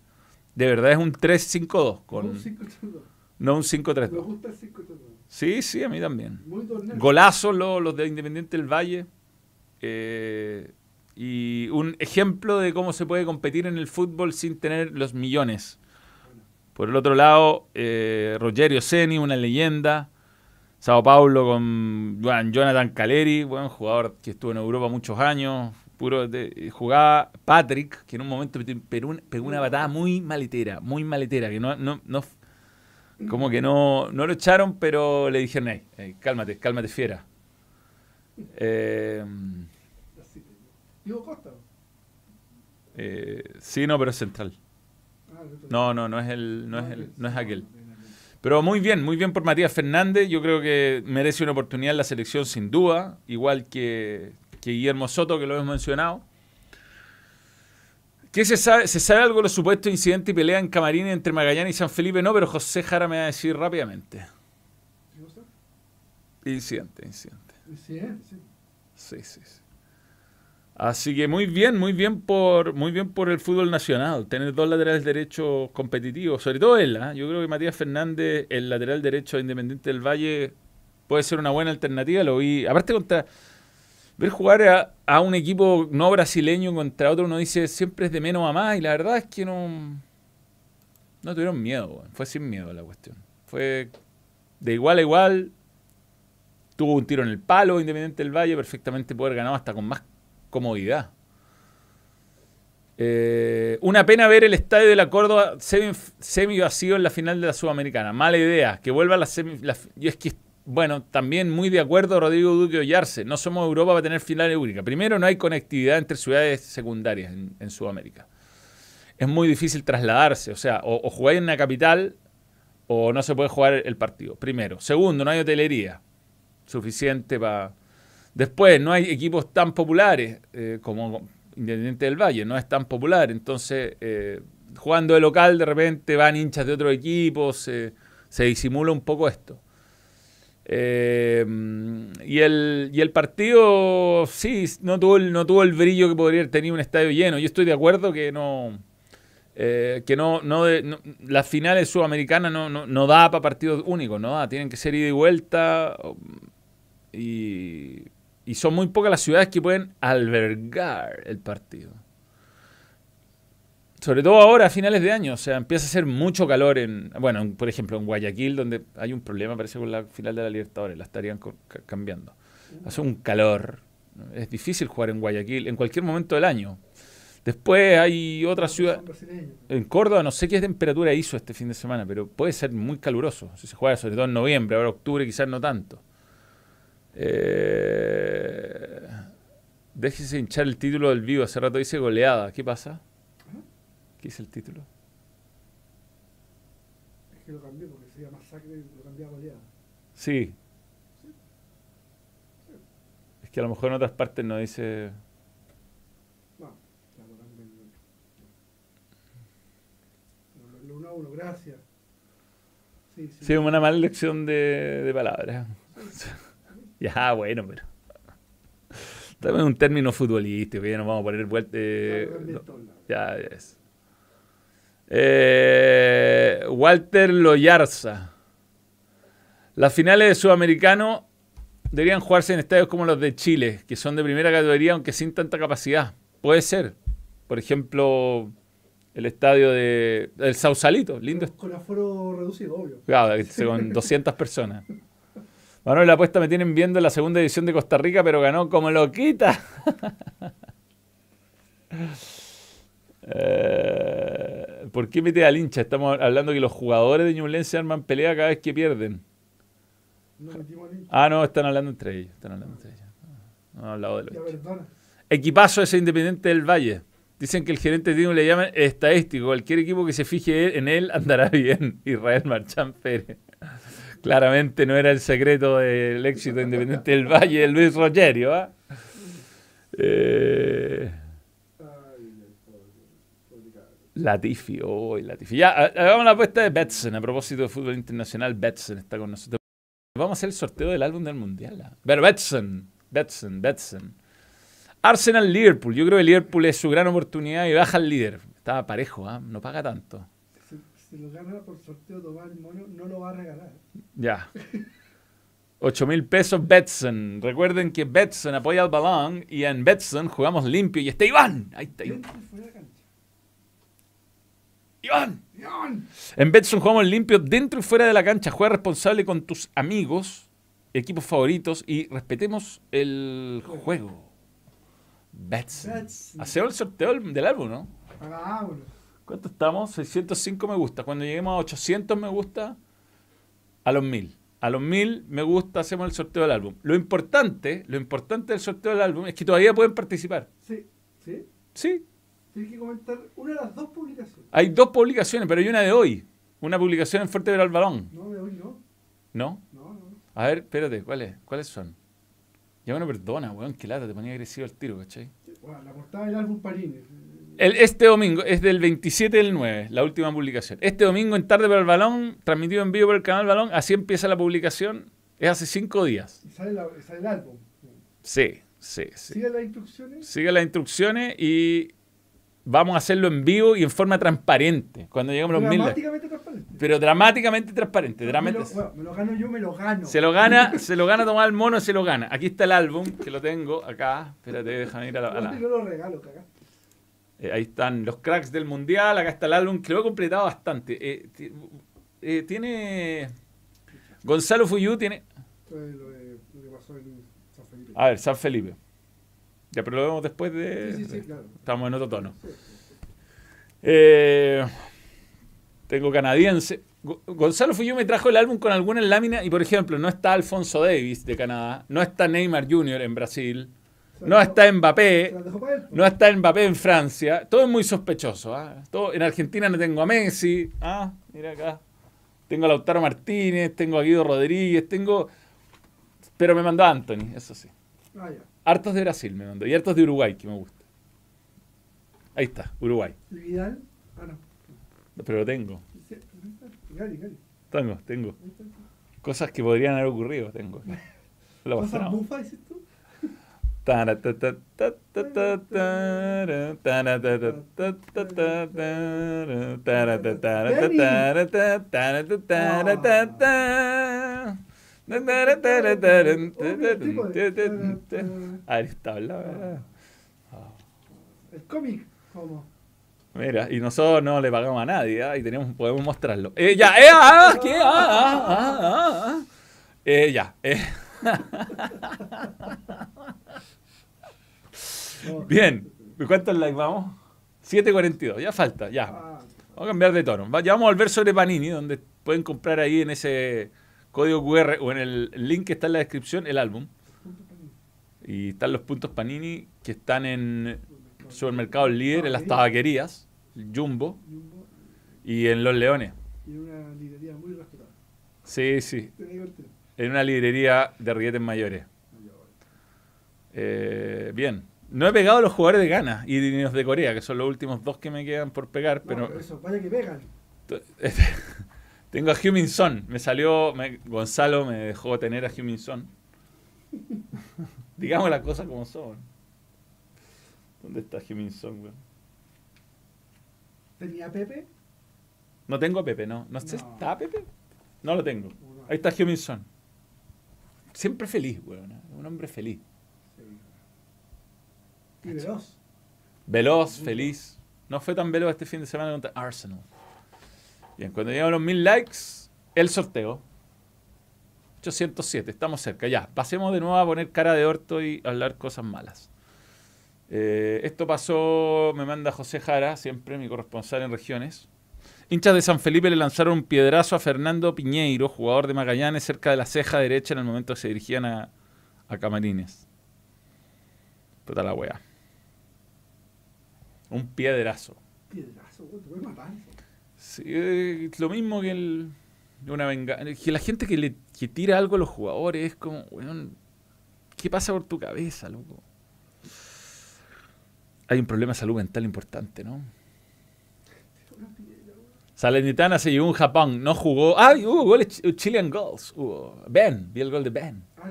De verdad es un 3-5-2. Con, Un 5-3-2. no un Me 5-3-2. gusta el 5-3-2. Sí, sí, a mí también. Muy. Golazos los, los de Independiente del Valle. Eh, y un ejemplo de cómo se puede competir en el fútbol sin tener los millones. Por el otro lado, eh, Rogerio Seni, una leyenda. Sao Paulo con bueno, Jonathan Caleri, buen jugador que estuvo en Europa muchos años. Puro de- jugaba Patrick, que en un momento pegó una, pegó una patada muy maletera, muy maletera, que no, no, no como que no, no lo echaron, pero le dijeron, "Ey, ey, cálmate, cálmate, fiera. Eh, Costa. eh, sí, no, pero es central. Ah. No, no, no es el, no es el, no es aquel. Pero muy bien, muy bien por Matías Fernández. Yo creo que merece una oportunidad en la selección sin duda, igual que, que Guillermo Soto, que lo hemos mencionado. ¿Qué se sabe? ¿Se sabe algo de los supuestos incidentes y peleas en Camarines entre Magallanes y San Felipe? No, pero José Jara me va a decir rápidamente. ¿Sí, Costa? Incidente, incidente. Sí, ¿eh? sí. Sí, sí, sí. Así que muy bien, muy bien por muy bien por el fútbol nacional, tener dos laterales derechos competitivos, sobre todo él, ¿ah? yo creo que Matías Fernández, el lateral derecho de Independiente del Valle, puede ser una buena alternativa, lo vi, aparte contra ver jugar a, un equipo no brasileño contra otro, uno dice siempre es de menos a más, y la verdad es que no no tuvieron miedo, fue sin miedo la cuestión, fue de igual a igual, tuvo un tiro en el palo Independiente del Valle, perfectamente poder ganar hasta con más comodidad. Eh, una pena ver el estadio de la Córdoba semi, vacío en la final de la Sudamericana. Mala idea, que vuelva la semi. es que, bueno, también muy de acuerdo Rodrigo Duque Ollarse. No somos Europa para tener final única. Primero, no hay conectividad entre ciudades secundarias en, Sudamérica. Es muy difícil trasladarse. O sea, o, o jugáis en una capital o no se puede jugar el partido. Primero. Segundo, no hay hotelería suficiente para... Después, no hay equipos tan populares eh, como Independiente del Valle, no es tan popular. Entonces, eh, jugando de local, de repente van hinchas de otros equipos, se- se disimula un poco esto. Eh, y, el, y el partido, sí, no tuvo, el, no tuvo el brillo que podría tenido un estadio lleno. Yo estoy de acuerdo que no. eh, que no, no, de- no- las finales sudamericanas no, no, no da para partidos únicos, no da, tienen que ser ida y vuelta. Y, y son muy pocas las ciudades que pueden albergar el partido. Sobre todo ahora, a finales de año, o sea, empieza a hacer mucho calor en, bueno, en- por ejemplo, en Guayaquil, donde hay un problema, parece, con la final de la Libertadores, la estarían cambiando. Hace un calor, es difícil jugar en Guayaquil en cualquier momento del año. Después hay otra ciudad, en Córdoba no sé qué temperatura hizo este fin de semana, pero puede ser muy caluroso. Si se juega sobre todo en noviembre, ahora octubre quizás no tanto. Eh, déjese hinchar el título del vivo. Hace rato dice goleada. ¿Qué pasa? ¿Qué dice el título? Es que lo cambié porque se llama masacre y lo cambié a goleada. Sí. Es que a lo mejor en otras partes no dice... No, ya lo cambié. Lo- 1 a 1, gracias. Sí, sí. Sí, una mala elección de, de palabras. ya, bueno, pero... También un término futbolístico, ya nos vamos a poner vuelta... eh, Ya no. Ya es. Eh, Walter Loyarza. Las finales de Sudamericano deberían jugarse en estadios como los de Chile, que son de primera categoría, aunque sin tanta capacidad. Puede ser. Por ejemplo, el estadio de, del Sausalito, lindo. Con, con aforo reducido, obvio. Claro, con 200 personas. Manuel la apuesta me tienen viendo en la segunda edición de Costa Rica, pero ganó como loquita. Eh, ¿Por qué mete al hincha? Estamos hablando que los jugadores de Ñublense arman pelea cada vez que pierden. No. Ah, no, están hablando entre ellos. Están hablando entre ellos. No han hablado de Ya lo perdona. Equipazo ese Independiente del Valle. Dicen que el gerente de le llaman estadístico. Cualquier equipo que se fije en él andará bien. Israel Marchán Pérez. Claramente no era el secreto del éxito de Independiente del Valle de Luis Rogerio. ¿ah? Eh, Ay, ay, pobre, pobre cabro. Latifi, oh, Latifi. Ya, ha- hagamos la apuesta de Betson. A propósito de fútbol internacional, Betson está con nosotros. Vamos a hacer el sorteo del álbum del mundial. Pero Betson, Betson, Betson. Arsenal Liverpool. Yo creo que Liverpool es su gran oportunidad y baja al líder. Estaba parejo, ¿ah? no paga tanto. Si, si lo gana por sorteo Tomás el Mono, no lo va a regalar. Ya. 8 mil pesos Betson. Recuerden que Betson apoya al balón y en Betson jugamos limpio y está Iván. Ahí está Iván. Iván. ¡León! En Betson jugamos limpio dentro y fuera de la cancha. Juega responsable con tus amigos, equipos favoritos y respetemos el juego. Betson. Betson. Hacemos el sorteo del álbum, ¿no? ¿Cuánto estamos? 605 me gusta. Cuando lleguemos a 800 me gusta, a los 1000. A los 1000 me gusta, hacemos el sorteo del álbum. Lo importante, lo importante del sorteo del álbum es que todavía pueden participar. Sí, sí. Sí, Tienes que comentar una de las dos publicaciones. hay dos publicaciones, pero hay una de hoy. Una publicación en Fuerte al Balón. No, de hoy no. ¿No? No, no. A ver, espérate, ¿cuáles, ¿cuáles son? Ya bueno, perdona, weón, qué lata, te ponía agresivo el tiro, ¿cachai? Bueno, la portada del álbum Parini. El, este domingo es del 27 del 9, la última publicación. Este domingo en Tarde para el Balón, transmitido en vivo por el canal Balón, así empieza la publicación. Es hace cinco días. Y sale, la- sale el álbum. Sí, sí, sí. Sigue las instrucciones. Sigue las instrucciones y vamos a hacerlo en vivo y en forma transparente cuando lleguemos a los mil. Dramáticamente transparente. Pero dramáticamente transparente. me, dramáti- lo, bueno, me lo gano yo, me lo gano. Se lo gana, se lo gana tomar el mono, se lo gana. Aquí está el álbum, que lo tengo acá. Espérate, déjame ir a la. a la- Yo lo regalo, cagá. Eh, ahí están los cracks del mundial. Acá está el álbum, que lo he completado bastante. Eh, eh, tiene. Gonzalo Fuyú tiene. Lo, de- lo que pasó en San Felipe. A ver, San Felipe. Ya, pero lo vemos después de. sí, sí, sí, claro. Estamos en otro tono. Eh, tengo canadiense. Go- Gonzalo Fuyú me trajo el álbum con algunas láminas y, por ejemplo, no está Alfonso Davis de Canadá, no está Neymar Jr. en Brasil, no está Mbappé, no está Mbappé en Francia. Todo es muy sospechoso. ¿ah? Todo, en Argentina no tengo a Messi. Ah, mira acá. Tengo a Lautaro Martínez, tengo a Guido Rodríguez, tengo... Pero me mandó a Anthony, eso sí. Ah, ya. Hartos de Brasil me mandó y hartos de Uruguay, que me gusta. Ahí está, Uruguay. ¿Y Vidal? Ah, no. Pero lo tengo. Gary, Gary. Tengo, tengo. Cosas que podrían haber ocurrido, tengo. Lo ¿Cosas bufas, dices tú? Ahí está hablando. El cómic, ¿cómo? Mira, y nosotros no le pagamos a nadie, ¿ah? y tenemos, podemos mostrarlo. Eh, ya, eh, ah, ¿qué? Ah, ah, ah, ah, ah. Eh, ya, eh. Bien, ¿cuántos likes vamos? 7.42, ya falta, ya. Ah, Vamos a cambiar de tono. Ya vamos a volver sobre Panini, donde pueden comprar ahí en ese código QR o en el link que está en la descripción el álbum. Y están los puntos Panini que están en supermercados líder, en las tabaquerías, Jumbo y en Los Leones. Y una librería muy respetada. Sí, sí, en una librería de rilletes mayores. Eh, bien. No he pegado a los jugadores de Ghana y los de Corea, que son los últimos dos que me quedan por pegar, No, pero pero eso, vaya que pegan. tengo a Humin Son. Me salió, me- Gonzalo me dejó tener a Humin Son. Digamos las cosas como son. ¿Dónde está Humin Son, weón? Tenía Pepe. No tengo a Pepe, no. No sé, No. ¿está Pepe? No lo tengo. Ahí está Huminson. Siempre feliz, weón. Un hombre feliz. Y veloz. Veloz, feliz. No fue tan veloz este fin de semana contra Arsenal. Bien, cuando llegamos los mil likes, el sorteo. 807, estamos cerca. Ya, pasemos de nuevo a poner cara de orto y hablar cosas malas. Eh, esto pasó, me manda José Jara, siempre mi corresponsal en regiones. Hinchas de San Felipe le lanzaron un piedrazo a Fernando Piñeiro, jugador de Magallanes, cerca de la ceja derecha en el momento que se dirigían a, a Camarines. Puta la wea. Un piedrazo. Piedrazo, te voy a matar. Sí, eh, lo mismo que el, una venga Que la gente que le que tira algo a los jugadores es como, weón, ¿qué pasa por tu cabeza, loco? Hay un problema de salud mental importante, ¿no? Salernitana se llevó un Japón, no jugó. ¡Ah! Hubo goles, ch- Chilean goals. Hubo. Ben, vi el gol de Ben. Ah.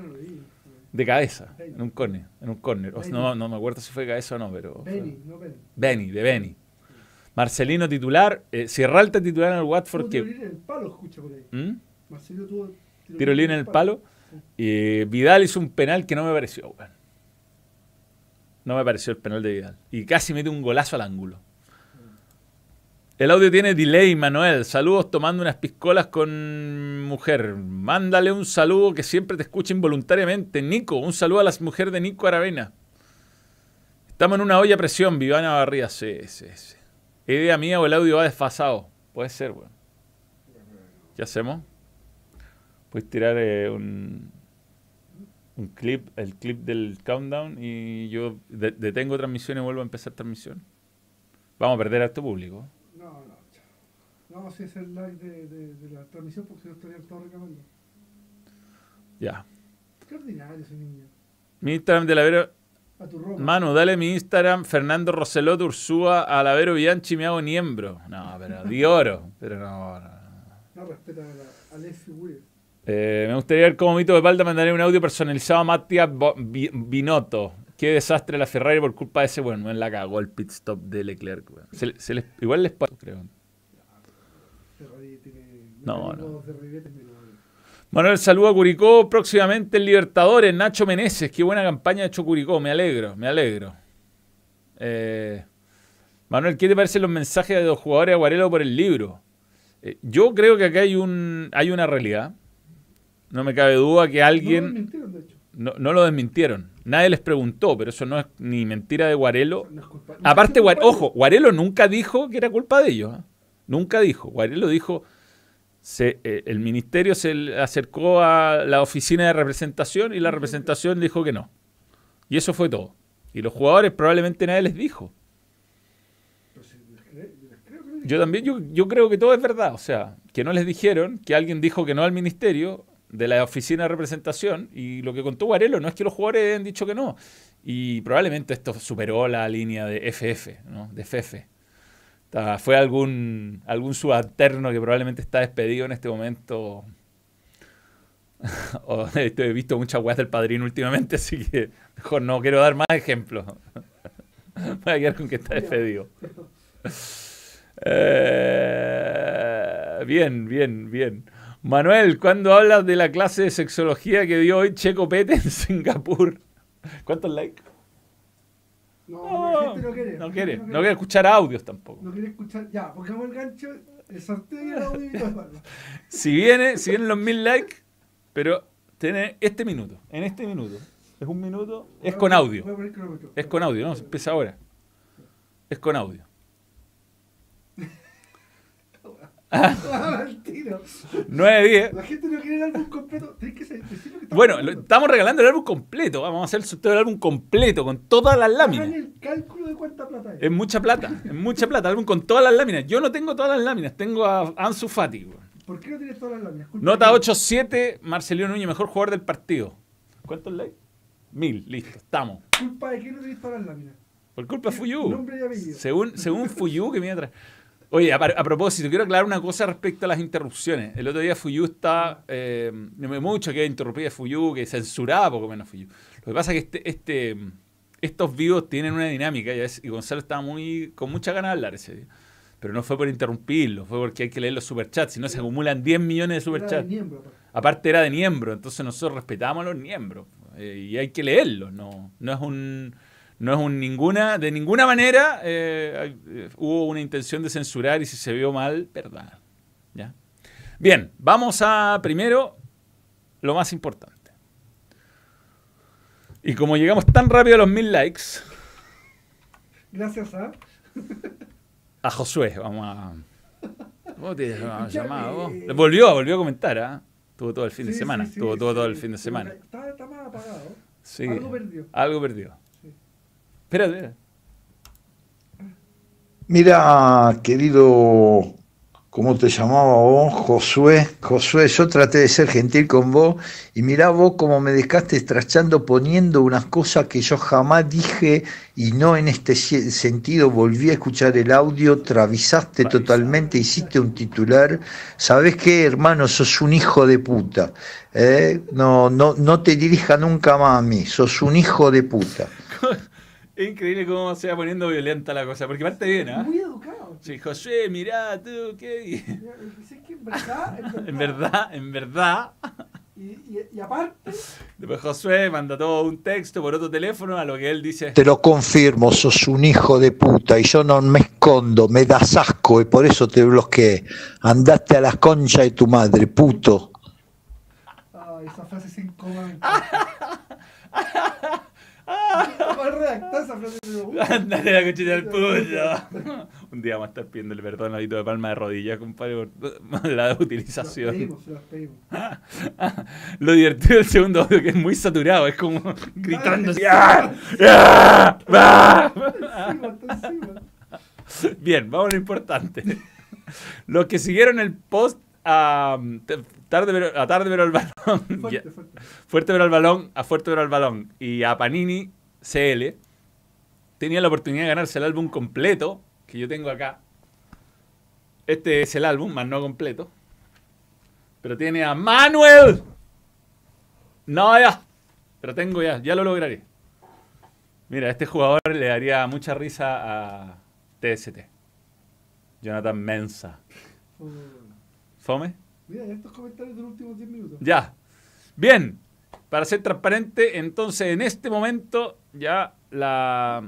De cabeza, en un córner. En un córner. O sea, no, no me acuerdo si fue cabeza o no, pero. Benny, no Benny. Benny, de Benny. Marcelino titular. Eh, Sierralta titular en el Watford. Que, tiro libre en el palo, escucha por ahí. ¿Mm? Marcelo tuvo Tiro libre en el palo. Y Vidal hizo un penal que no me pareció, weón. No me pareció el penal de Vidal. Y casi mete un golazo al ángulo. El audio tiene delay, Manuel. Saludos tomando unas piscolas con mujer. Mándale un saludo que siempre te escucha involuntariamente. Nico, un saludo a las mujeres de Nico Aravena. Estamos en una olla a presión, Vivana Barría. Sí, sí, sí. ¿Idea mía o el audio va desfasado? Puede ser, weón. ¿Qué hacemos? Puedes tirar eh, un, un clip, el clip del countdown y yo de- detengo transmisión y vuelvo a empezar transmisión. Vamos a perder a este público. No, no, chao. No vamos a hacer live de, de, de la transmisión porque si no estarían todos reclamando. Ya. Qué ordinario ese niño. Mi Instagram de Lavero. A tu Roma. Manu, dale mi Instagram, Fernando Roselot Ursúa, a Lavero Bianchi me hago niembro. No, pero di oro. Pero no, no, no. No respeta a, la, a Leslie Weir. Eh, me gustaría ver cómo Mito de Palda mandaré un audio personalizado a Matías Binotto. Qué desastre la Ferrari por culpa de ese, bueno, en la cagó el pit stop de Leclerc. Se le- se les- igual les pasó, creo. Ferrari tiene No, Manuel, saludo a Curicó próximamente en Libertadores. Nacho Meneses, qué buena campaña ha hecho Curicó. Me alegro, me alegro. Eh, Manuel, ¿qué te parecen los mensajes de los jugadores de Aguarelo por el libro? Eh, yo creo que acá hay, un, hay una realidad. No me cabe duda que No alguien... lo mintieron, de hecho. No, no lo desmintieron. Nadie les preguntó, pero eso no es ni mentira de Guarelo. No no Aparte, Guar- ojo, Guarelo nunca dijo que era culpa de ellos. ¿ah? Nunca dijo. Guarelo dijo, se, eh, el ministerio se acercó a la oficina de representación y la representación dijo que no. Y eso fue todo. Y los jugadores probablemente nadie les dijo. Yo también, yo, yo creo que todo es verdad. O sea, que no les dijeron, que alguien dijo que no al ministerio de la oficina de representación. Y lo que contó Guarelo no es que los jugadores hayan dicho que no. Y probablemente esto superó la línea de FF, ¿no? De FF. Fue algún, algún subalterno que probablemente está despedido en este momento. He visto muchas weas del padrino últimamente, así que mejor no quiero dar más ejemplos. Voy a quedar con que está despedido. Eh, bien, bien, bien. Manuel, ¿cuándo hablas de la clase de sexología que dio hoy Checo Pete en Singapur? ¿Cuántos likes? No, la gente no quiere. no quiere, gente no quiere escuchar audios tampoco. No quiere escuchar. Ya, pongamos el gancho, el sorteo y el audio y todo. Si viene, si vienen los mil likes, pero tiene este minuto, en este minuto. Es un minuto, es con audio. Es con audio, no, se empieza ahora. Es con audio. Ah, al tiro. 9, 10. La gente no quiere el álbum completo. Tenés que decir lo que Bueno, lo- estamos regalando el álbum completo. Vamos a hacer el sorteo del álbum completo, con todas las láminas. El cálculo de cuánta plata es. Es mucha plata, es mucha plata. Álbum con todas las láminas. Yo no tengo todas las láminas, tengo a Ansu Fati. ¿Por qué no tienes todas las láminas? Culpa Nota de- 8-7, Marcelino Núñez, mejor jugador del partido. ¿Cuántos likes? Mil, listo, estamos. ¿Culpa de qué no tienes todas las láminas? Por culpa de Fuyu. Nombre y apellido. Según, según Fuyu, que me atrás. Oye, a, a propósito, quiero aclarar una cosa respecto a las interrupciones. El otro día Fuyu está. Eh, mucho que interrumpía Fuyu, que censuraba poco menos Fuyu. Lo que pasa es que este, este, estos vivos tienen una dinámica y, Gonzalo estaba muy, con mucha ganas de hablar ese día. Pero no fue por interrumpirlo, fue porque hay que leer los superchats, si no se acumulan 10 millones de superchats. Aparte era de miembro, entonces nosotros respetamos a los miembros eh, y hay que leerlos, no, no es un no es un ninguna de ninguna manera eh, eh, hubo una intención de censurar y si se vio mal, perdón. ¿ya? Bien, vamos a primero lo más importante. Y como llegamos tan rápido a los mil likes, Gracias a. a Josué, vamos a. ¿Cómo te Escuchame. llamaba vos? Volvió, volvió a comentar, ¿ah? Tuvo todo el fin de semana. sí, sí, tuvo, todo el fin de semana. Está, está más apagado. Sí. Algo perdió. Algo perdió. Espérate. Mira, querido, ¿cómo te llamaba vos? Josué. Josué, yo traté de ser gentil con vos y mirá vos cómo me dejaste estrachando poniendo unas cosas que yo jamás dije y no en este sentido. Volví a escuchar el audio, travisaste totalmente, hiciste un titular. ¿Sabés qué, hermano? Sos un hijo de puta. ¿eh? No, no, no te dirija nunca más a mí. Sos un hijo de puta. Es increíble cómo se va poniendo violenta la cosa, porque parte bien, ¿ah? Muy educado. Sí, José, mirá, tú, ¿qué? Sé que en verdad, en En verdad, en verdad. Y, y, y aparte, Después Josué manda todo un texto por otro teléfono a lo que él dice. Te lo confirmo, sos un hijo de puta y yo no me escondo, me das asco y por eso te bloqueé. Andaste a la concha de tu madre, puto. ah, esa frase sin coma. ¿Cómo redactar esa frase? Me gusta. Ándale la cochita del puto. Un día vamos a estar pidiéndole perdón a Vito de Palma de rodillas, compadre, por la utilización. pedimos, se las pedimos. Lo divertido del segundo audio que es muy saturado, es como gritando ¡Ah! ¡Ah! ¡Ah! Bien, vamos a lo importante. Los que siguieron el post a tarde pero, a tarde pero al balón, Fuerte, fuerte. fuerte pero al balón, a fuerte pero al balón y a Panini CL tenían la oportunidad de ganarse el álbum completo que yo tengo acá. Este es el álbum, más no completo. Pero tiene a Manuel. No, ya. Pero tengo ya, ya lo lograré. Mira, este jugador le daría mucha risa a TST. Jonathan Mensa. ¿Fome? Mira, estos comentarios de los últimos 10 minutos. Ya. Bien. Para ser transparente, entonces en este momento ya la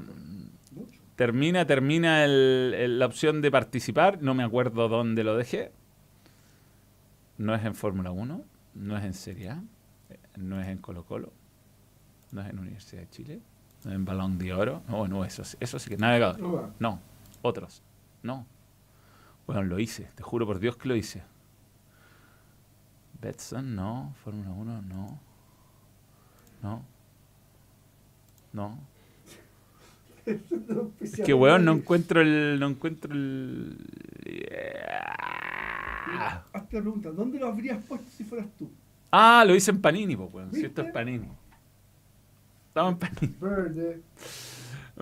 termina, termina el- el- la opción de participar. No me acuerdo dónde lo dejé. No es en Fórmula 1, no es en Serie A, no es en Colo Colo, no es en Universidad de Chile, no es en Balón de Oro. No, no, eso, sí- eso sí que navegador. No, otros. No. Bueno, lo hice, te juro por Dios que lo hice. Betson, no. Fórmula 1, no. No. No. Es que, weón, no encuentro el. No encuentro el. Hazte la pregunta, ¿dónde lo habrías puesto si fueras tú? Ah, lo hice en Panini, pues, weón. Si esto es. Panini. Estamos en Panini. Verde.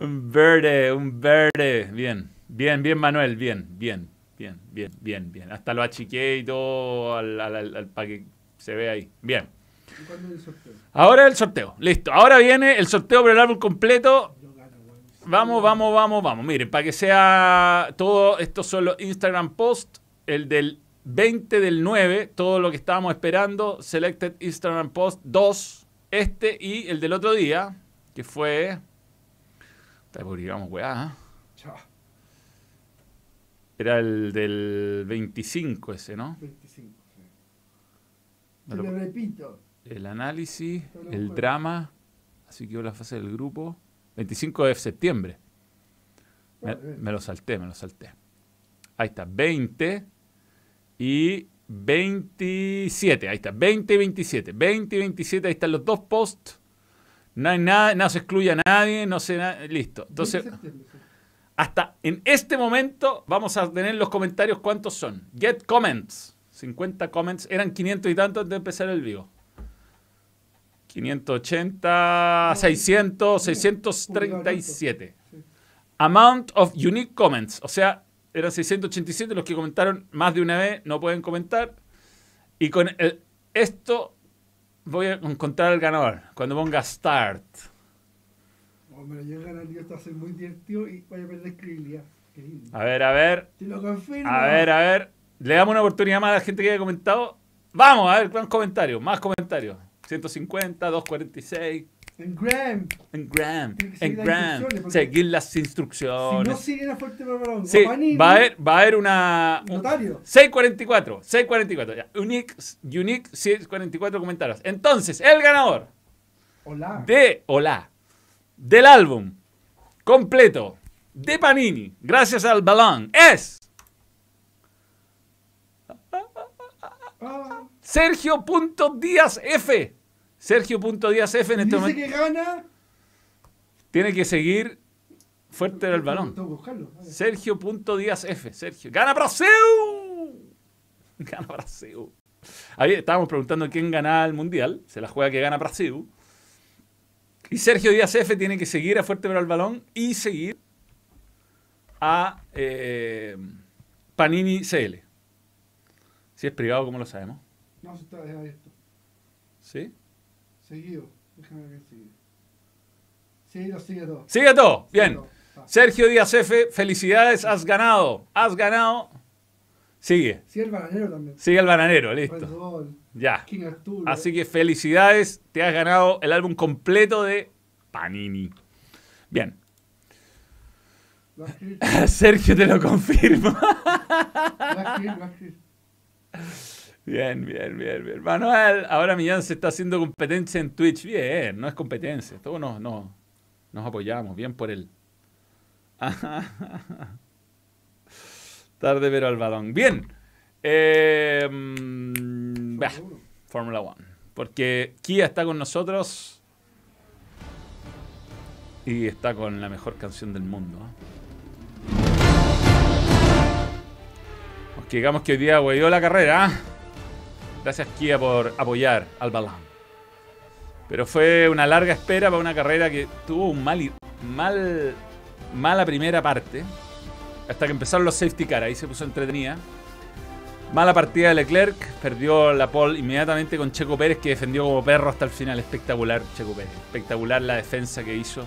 Un verde, un verde. Bien, bien, bien, Manuel. Bien, bien, bien, bien, bien, bien. Hasta lo achiqué y todo al, al- al- al- para que se vea ahí. Bien. Ahora el sorteo. Listo. Ahora viene el sorteo por el álbum completo. Vamos, vamos, vamos, vamos. Miren, para que sea todo, estos son los Instagram posts. El del 20 del 9, todo lo que estábamos esperando. Selected Instagram Post 2. Este y el del otro día, que fue. Está publicamos, weá. ¿eh? Chao. Era el del 25 ese, ¿no? 25. Sí. Te lo repito. El análisis, el drama. Así que la fase del grupo. 25 de septiembre. Me, me lo salté, me lo salté. Ahí está, 20 y 27. Ahí está, 20 y 27. 20 y 27, ahí están los dos posts. No hay nada, no se excluye a nadie, no sé nada. Listo. Entonces, 20 de septiembre, sí. hasta en este momento vamos a tener los comentarios. ¿Cuántos son? Get comments. 50 comments. Eran 500 y tantos antes de empezar el vivo. 580, 600, 637. Sí. Amount of unique comments. O sea, eran 687 los que comentaron más de una vez, no pueden comentar. Y con el- esto voy a encontrar al ganador. Cuando ponga start. Ganar yo, esto va a ser muy divertido y voy a perder credibilidad. A ver, a ver. Te lo confirmo. A ver, a ver. Le damos una oportunidad más a la gente que haya comentado. Vamos, a ver, más comentarios, más comentarios. 150, 246. En Graham. En gram, en seguir las gram. instrucciones, Seguir las Si instrucciones. no siguen a Fuerte Barbarón, Sí, va a haber, va a haber una. un- Notario. 644, 644. ya. Unique, unique 644 comentarios. Entonces, el ganador Hola. de Hola, del álbum completo de Panini, gracias al balón, es Ah, Sergio.díaz F. Sergio.díaz F en este dice momento que gana. tiene que seguir fuerte del balón. Vale. Sergio.díaz F. Sergio. ¡Gana Brasil! Gana Brasil. Ahí estábamos preguntando quién gana el mundial. Se la juega que gana Brasil. Y Sergio Díaz F tiene que seguir a Fuerte el balón y seguir a eh, Panini CL. Si es privado, ¿cómo lo sabemos? No, se está abierto. ¿Sí? Seguido. Déjame ver seguido. Sí, lo sigue todo. Sigue todo. Bien. Sigue todo. Ah. Sergio Díaz F, felicidades, has ganado. Has ganado. Sigue. Sí, el bananero también. Sigue el bananero, listo. Ya. Así que felicidades, te has ganado el álbum completo de Panini. Bien. Sergio te lo confirma. Bien, bien, bien, bien. Manuel, ahora Millán se está haciendo competencia en Twitch. Bien, no es competencia. Todos nos, nos, nos apoyamos. Bien por él. Tarde pero al balón. Bien. Eh, Fórmula uno. Fórmula 1. Porque Kia está con nosotros. Y está con la mejor canción del mundo. Nos que digamos que hoy día huevió la carrera. Gracias Kia por apoyar al balón. Pero fue una larga espera para una carrera que tuvo un mal, mal mala primera parte. Hasta que empezaron los safety car, ahí se puso entretenida. Mala partida de Leclerc, perdió la pole inmediatamente con Checo Pérez, que defendió como perro hasta el final. Espectacular, Checo Pérez. Espectacular la defensa que hizo.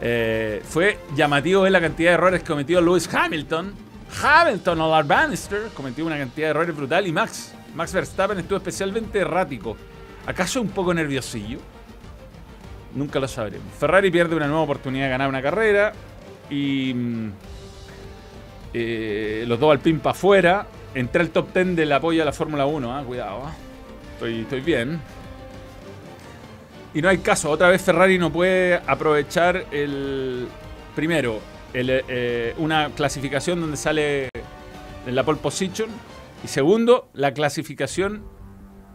Eh, fue llamativo ver la cantidad de errores que cometió Lewis Hamilton. Hamilton o Bannister cometió una cantidad de errores brutal. Y Max, Max Verstappen estuvo especialmente errático. ¿Acaso un poco nerviosillo? Nunca lo sabremos. Ferrari pierde una nueva oportunidad de ganar una carrera. Y mm, eh, los dos Alpine para afuera. Entré al top 10 del apoyo a la Fórmula 1. ah, Cuidado. ah. Estoy, estoy bien. Y no hay caso. Otra vez Ferrari no puede aprovechar el. Primero, eh, una clasificación donde sale en la pole position. Y segundo, la clasificación.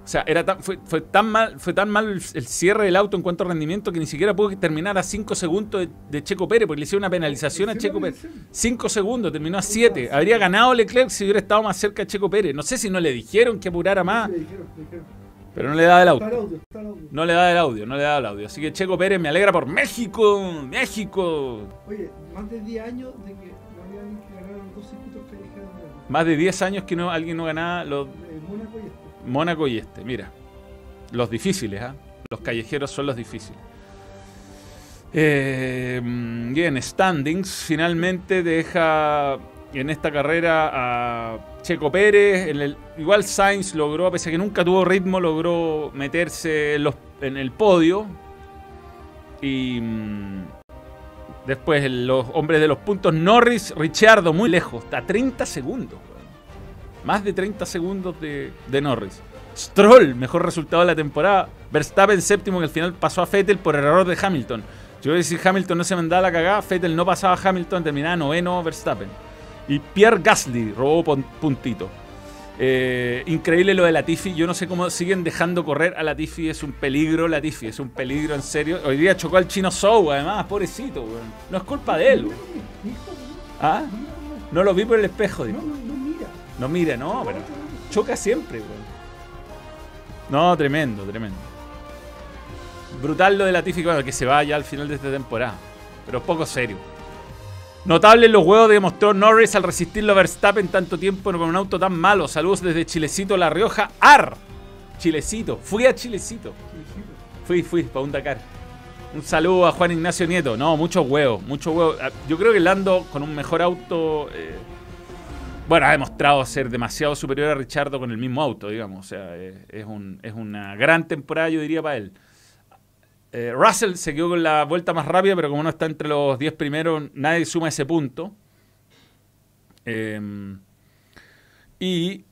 O sea, era tan- fue, fue tan mal, fue tan mal el, el cierre del auto en cuanto a rendimiento que ni siquiera pudo terminar a 5 segundos de, de Checo Pérez, porque le hicieron una penalización a Checo Pérez. penalización. 5 segundos, terminó a 7. Habría ganado Leclerc si hubiera estado más cerca de Checo Pérez. No sé si no le dijeron que apurara más, pero no le da el audio. No le da el audio, no le da el audio. Así que Checo Pérez me alegra por México. México. Oye, más de 10 años de que no había que ganara los dos Más de 10 años que no, alguien no ganaba los Mónaco y este. Mónaco y este. Mira. Los difíciles, ¿ah? Los callejeros son los difíciles. Eh, bien, Standings finalmente deja en esta carrera a Checo Pérez. Igual Sainz logró, a pesar que nunca tuvo ritmo, logró meterse en, los- en el podio. Y mm, después los hombres de los puntos, Norris, Richardo, muy lejos, está a 30 segundos. Más de 30 segundos de, Norris. Stroll, mejor resultado de la temporada. Verstappen séptimo, que al final pasó a Vettel por error de Hamilton. Yo voy a decir, Hamilton no se mandaba la cagada, Vettel no pasaba a Hamilton, terminaba noveno Verstappen. Y Pierre Gasly robó puntito. Eh, increíble lo de Latifi. Yo no sé cómo siguen dejando correr a Latifi. Es un peligro, Latifi. Es un peligro, en serio. Hoy día chocó al chino Sou, además, pobrecito, weón. No es culpa de él, weón. ¿Ah? no, lo vi por el espejo, no, no, no, no mira. No mira, no, pero choca siempre, weón. No, tremendo, tremendo. Brutal lo de Latifi, bueno, que se vaya al final de esta temporada. Pero poco serio. Notable los huevos demostró Norris al resistirlo a Verstappen tanto tiempo con un auto tan malo. Saludos desde Chilecito, La Rioja. ¡Ar! Chilecito. Fui a Chilecito. Fui, fui, para un Dakar. Un saludo a Juan Ignacio Nieto. No, mucho huevo, mucho huevo. Ah, Yo creo que Lando con un mejor auto. eh, bueno, ha demostrado ser demasiado superior a Richardo con el mismo auto, digamos. O sea, eh, es, un- es una gran temporada, yo diría, para él. Eh, Russell se quedó con la vuelta más rápida, pero como no está entre los 10 primeros, nadie suma ese punto. Eh, y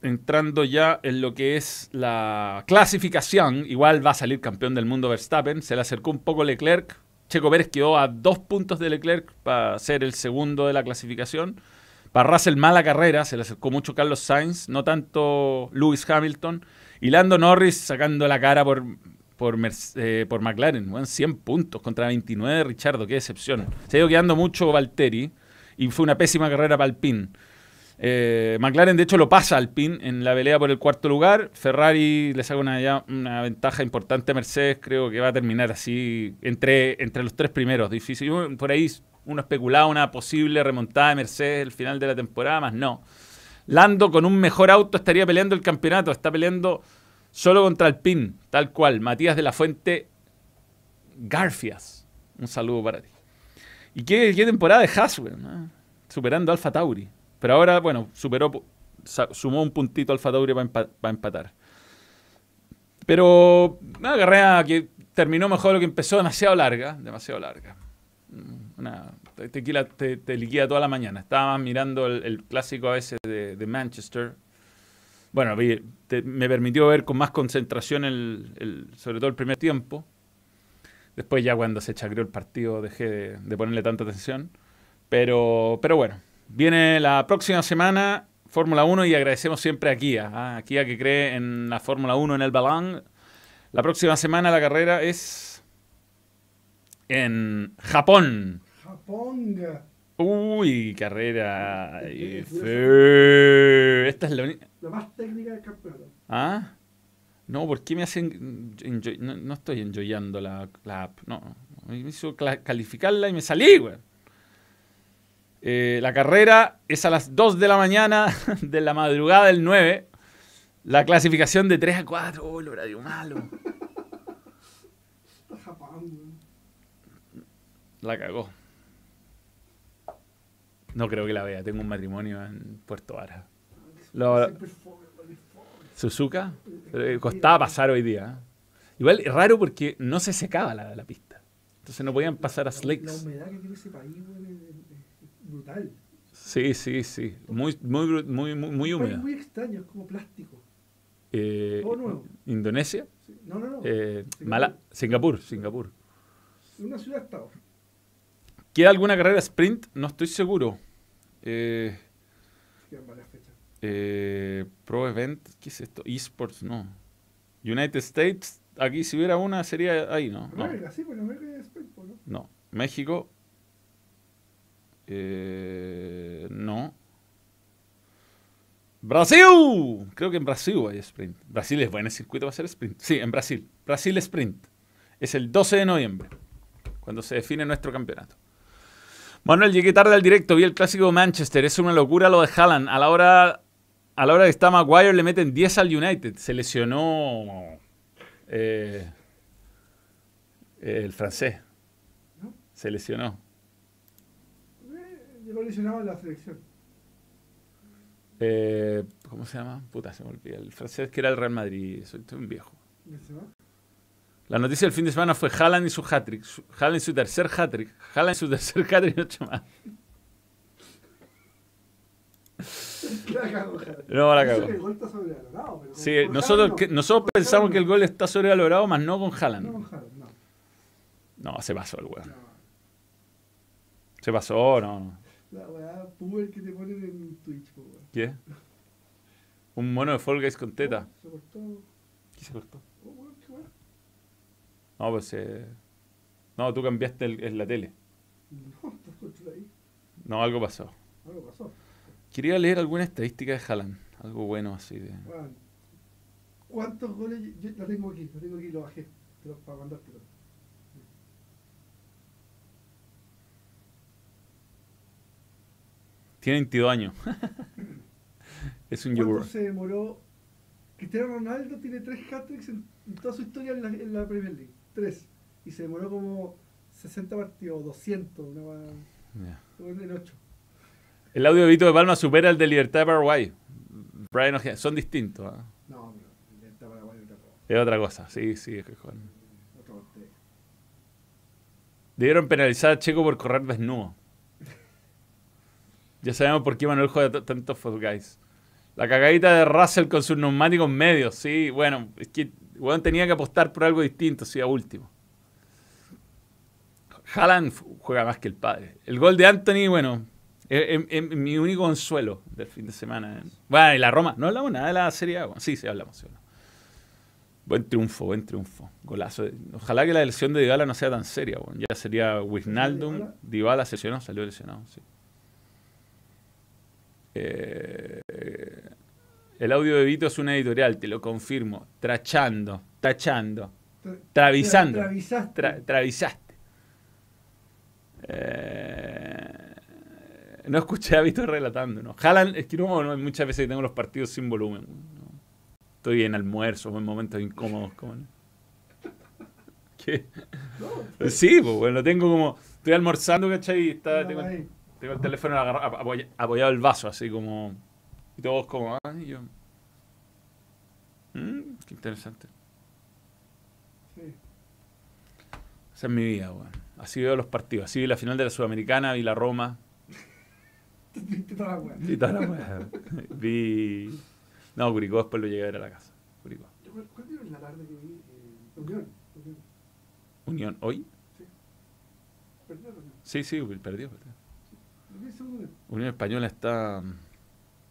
entrando ya en lo que es la clasificación, igual va a salir campeón del mundo Verstappen, se le acercó un poco Leclerc, Checo Pérez quedó a dos puntos de Leclerc para ser el segundo de la clasificación, para Russell mala carrera, se le acercó mucho Carlos Sainz, no tanto Lewis Hamilton, y Lando Norris sacando la cara por, por, eh, por McLaren, bueno, 100 puntos contra 29 de Richardo, qué decepción. Se ha ido quedando mucho Valtteri, y fue una pésima carrera para Alpine. Eh, McLaren, de hecho, lo pasa al PIN en la pelea por el cuarto lugar. Ferrari le saca una, una ventaja importante a Mercedes. Creo que va a terminar así entre, entre los tres primeros. Difícil. Por ahí uno especulaba una posible remontada de Mercedes el final de la temporada, más no. Lando con un mejor auto estaría peleando el campeonato. Está peleando solo contra el PIN, tal cual. Matías de la Fuente Garfias. Un saludo para ti. ¿Y qué, qué temporada de ah? Superando Alfa Tauri. Pero ahora, bueno, superó, sumó un puntito Alfa Tauri para empatar. Pero una carrera que terminó mejor de lo que empezó, demasiado larga, demasiado larga. Mm, Una, te, te, te- liquida toda la mañana. Estaba mirando el, clásico a veces de Manchester. Bueno, te- me permitió ver con más concentración, el, el- sobre todo el primer tiempo. Después ya cuando se chacreó el partido dejé de, de ponerle tanta atención. Pero, pero bueno, viene la próxima semana Fórmula 1 y agradecemos siempre a Kia. ¿ah? A Kia que cree en la Fórmula 1 en el balón. La próxima semana la carrera es en Japón. Japonga. Uy, carrera. Esta es la única. La más técnica del campeonato. ¿Ah? No, ¿por qué me hacen enjoy- No, no estoy enjoyando la, la app. No, me hizo calificarla y me salí, güey. Eh, la carrera es a las 2 de la mañana de la madrugada del 9. La clasificación de 3 a 4. Oh, el horario malo. La cagó. No creo que la vea. Tengo un matrimonio en Puerto Vara. Lo- es. Suzuka. eh, costaba pasar hoy día. Igual es raro porque no se secaba la, la pista. Entonces no podían pasar a La slicks. humedad que tiene ese país, es, es- es brutal. Sí, sí, sí. Muy, muy, muy, muy, país húmeda. muy extraño, es como plástico. Eh, Todo nuevo. Indonesia. Sí. No, no, no. Eh, Singapur. Mala- Singapur, Singapur. Una ciudad-estado. ¿Queda alguna carrera sprint? No estoy seguro. Eh. Eh, Pro Event, ¿qué es esto? Esports, no. United States, aquí si hubiera una sería ahí, ¿no? No, América, sí, América es sprint, ¿no? no. México. Eh, no. Brasil. Creo que en Brasil hay sprint. Brasil es buen circuito para hacer sprint. Sí, en Brasil. Brasil Sprint. Es el 12 de noviembre, cuando se define nuestro campeonato. Manuel, llegué tarde al directo, vi el clásico de Manchester. Es una locura lo de Haaland. A la hora, a la hora que está Maguire le meten 10 al United. Se lesionó eh, el francés. ¿No? Se lesionó. Eh, llegó lesionado en la selección. Eh, ¿Cómo se llama? Puta, se me olvida. El francés que era el Real Madrid. Soy, estoy un viejo. La noticia del fin de semana fue Haaland y su hat-trick. Haaland y su tercer hat-trick. Haaland y su tercer hat-trick y ocho más. La Jara. No, la cagó. el gol está sobrevalorado, pero Sí, nosotros, Haaland no. nosotros pensamos Haaland que el no. gol está sobrevalorado, más no con No Haaland. con Haaland, no. No, se pasó el weón. no. Se pasó, no. no. La weá puber que te ponen en Twitch, po, weón. ¿Qué? Un mono de Fall Guys con teta. Se cortó. ¿Qué se cortó? Oh, weón, qué weá. No, pues eh... No, tú cambiaste el- en la tele. No, estás ahí. No, algo pasó. Algo pasó. Quería leer alguna estadística de Haaland. Algo bueno así de... ¿Cuántos goles? Yo la tengo aquí, la tengo aquí, lo bajé. Pero para mandártelo. Tiene 22 años. es un ¿Cuánto yogur. se demoró? Cristiano Ronaldo tiene tres hat-tricks en, toda su historia en la, en la Premier League. Tres. y se demoró como 60 partidos, 200, una va- Ya. en el 8. El audio de Vito de Palma supera el de Libertad de Paraguay. Brian Ojeda. Son distintos. ¿ah? No, el de Paraguay es otra cosa, Es otra cosa. Sí, sí. es que joder. Debieron penalizar a Checo por correr desnudo. Ya sabemos por qué Manuel juega tantos Fall Guys. La cagadita de Russell con sus neumáticos medios. Sí, bueno, es que weón, tenía que apostar por algo distinto, sí, a último. Haaland juega más que el padre. El gol de Anthony, bueno, es, es- es mi único consuelo del fin de semana. Bueno, y la Roma, no hablamos nada de la Serie A. Bueno, sí, sí, hablamos. sí, hablamos. Buen triunfo, buen triunfo. Golazo. Ojalá que la lesión de Dybala no sea tan seria. weón. Ya sería Wijnaldum. ¿Dybala? Dybala se lesionó, salió lesionado, sí. Eh, el audio de Vito es una editorial, te lo confirmo. Trachando, tachando, Tra- Travisando. tra- Travisaste. tra- travisaste. Eh, no escuché a Vito relatando, ¿no? Haaland, es que no, no, muchas veces tengo los partidos sin volumen. ¿no? Estoy en almuerzo o en momentos incómodos. Como, ¿Qué? No, Sí, pues bueno, tengo como. Estoy almorzando, ¿cachai? Y está, no, tengo, el teléfono agarra- apoya- apoyado el vaso, así como. Y todos como. Ah, y yo. "Mm, qué interesante. Sí. Esa es mi vida, weón. Así veo los partidos. Así vi la final de la Sudamericana, vi la Roma. Viste toda la weá. Vi toda la weá. Vi. No, Curicó después lo llegué a ver a la casa. Curicó. ¿Cuál en la tarde que vi? Eh, Unión. Unión. Unión, ¿hoy? Perdió la Unión. Sí, sí, perdió. perdió. Segundo Unión. Unión Española está.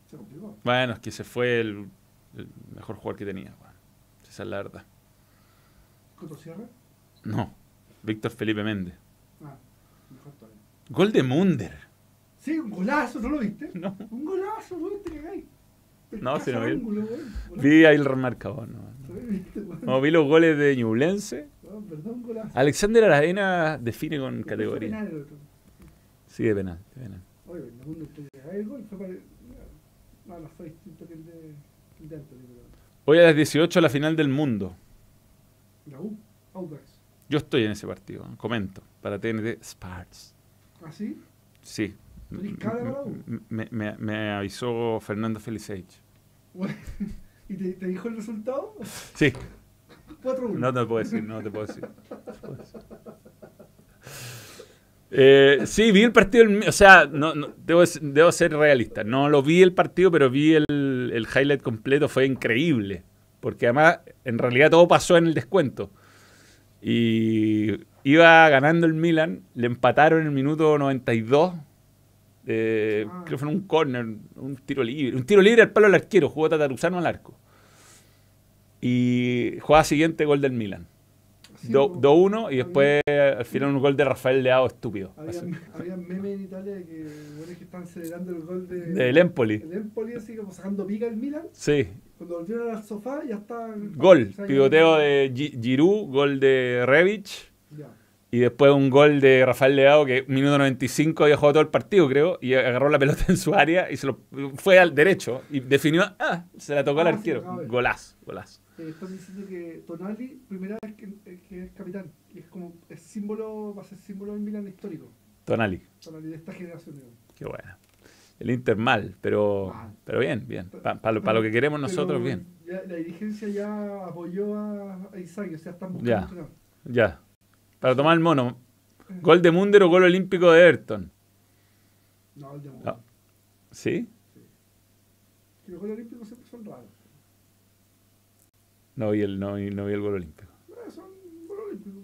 Se complicó. Bueno, es que se fue el, el mejor jugador que tenía, weón. Esa es la verdad. ¿Coto Sierra? No, Víctor Felipe Méndez. Ah, mejor todavía. Gol de Munder. Sí, un golazo, ¿no lo viste? No. Un golazo, ¿no viste que hay? No, si no vi ángulo. Golazo. Vi ahí el remarcador. No, no. Vi los goles de Ñublense. No, perdón, golazo. Alexander Aravena define con categoría. penal el otro. Sí, de penal. de penal. Oye, el segundo estoy el gol fue para... No, no fue distinto que el de, que el de Anthony, pero... Hoy a las 18 la final del mundo. La U, Audax. Yo estoy en ese partido, comento, para TNT Sparks. ¿Ah, sí? Sí. Me, me- me avisó Fernando. Bueno, ¿Y te, te dijo el resultado? Sí, 4-1. no te puedo decir, no te puedo decir. Eh, sí, vi el partido, o sea, no, no, debo, debo ser realista. No lo vi el partido, pero vi el, el highlight completo, fue increíble. Porque además, en realidad todo pasó en el descuento. Y iba ganando el Milan, le empataron en el minuto 92. Eh, Ah. Creo que fue en un corner, un tiro libre. Un tiro libre al palo del arquero, jugó Tataruzano al arco. Y jugada siguiente, gol del Milan. Sí, Do- po. 2-1 y después al final un gol de Rafael Leao estúpido. Había, había memes en Italia de que, bueno, que están celebrando el gol de... Del Empoli. El Empoli, así como sacando pica el Milan. Sí. Cuando volvieron al sofá ya estaban... Gol. Pivoteo de Gi- Giroud, gol de Revich. Ya. Y después un gol de Rafael Leao que minuto 95 había jugado todo el partido, creo, y agarró la pelota en su área y se lo fue al derecho y definió, ah, se la tocó al Ah, sí, arquero. ver. Golazo, golazo. Eh, están diciendo que Tonali, primera vez que, eh, que es capitán. Y es como, es símbolo, va a ser símbolo del Milan histórico. Tonali, Tonali de esta generación. digamos. qué bueno. El Inter mal, pero, pero bien, bien. Para lo, pa lo que queremos nosotros, bien. ya la dirigencia ya apoyó a, a Isaac, o sea, están buscando Ya. Ya. Para tomar el mono, gol de Munder o gol olímpico de Everton. No, el de Ah. ¿Sí? Que Los Juegos Olímpicos siempre son raros. No vi el, no, vi- no vi el gol olímpico. Eh, son Juegos Olímpicos.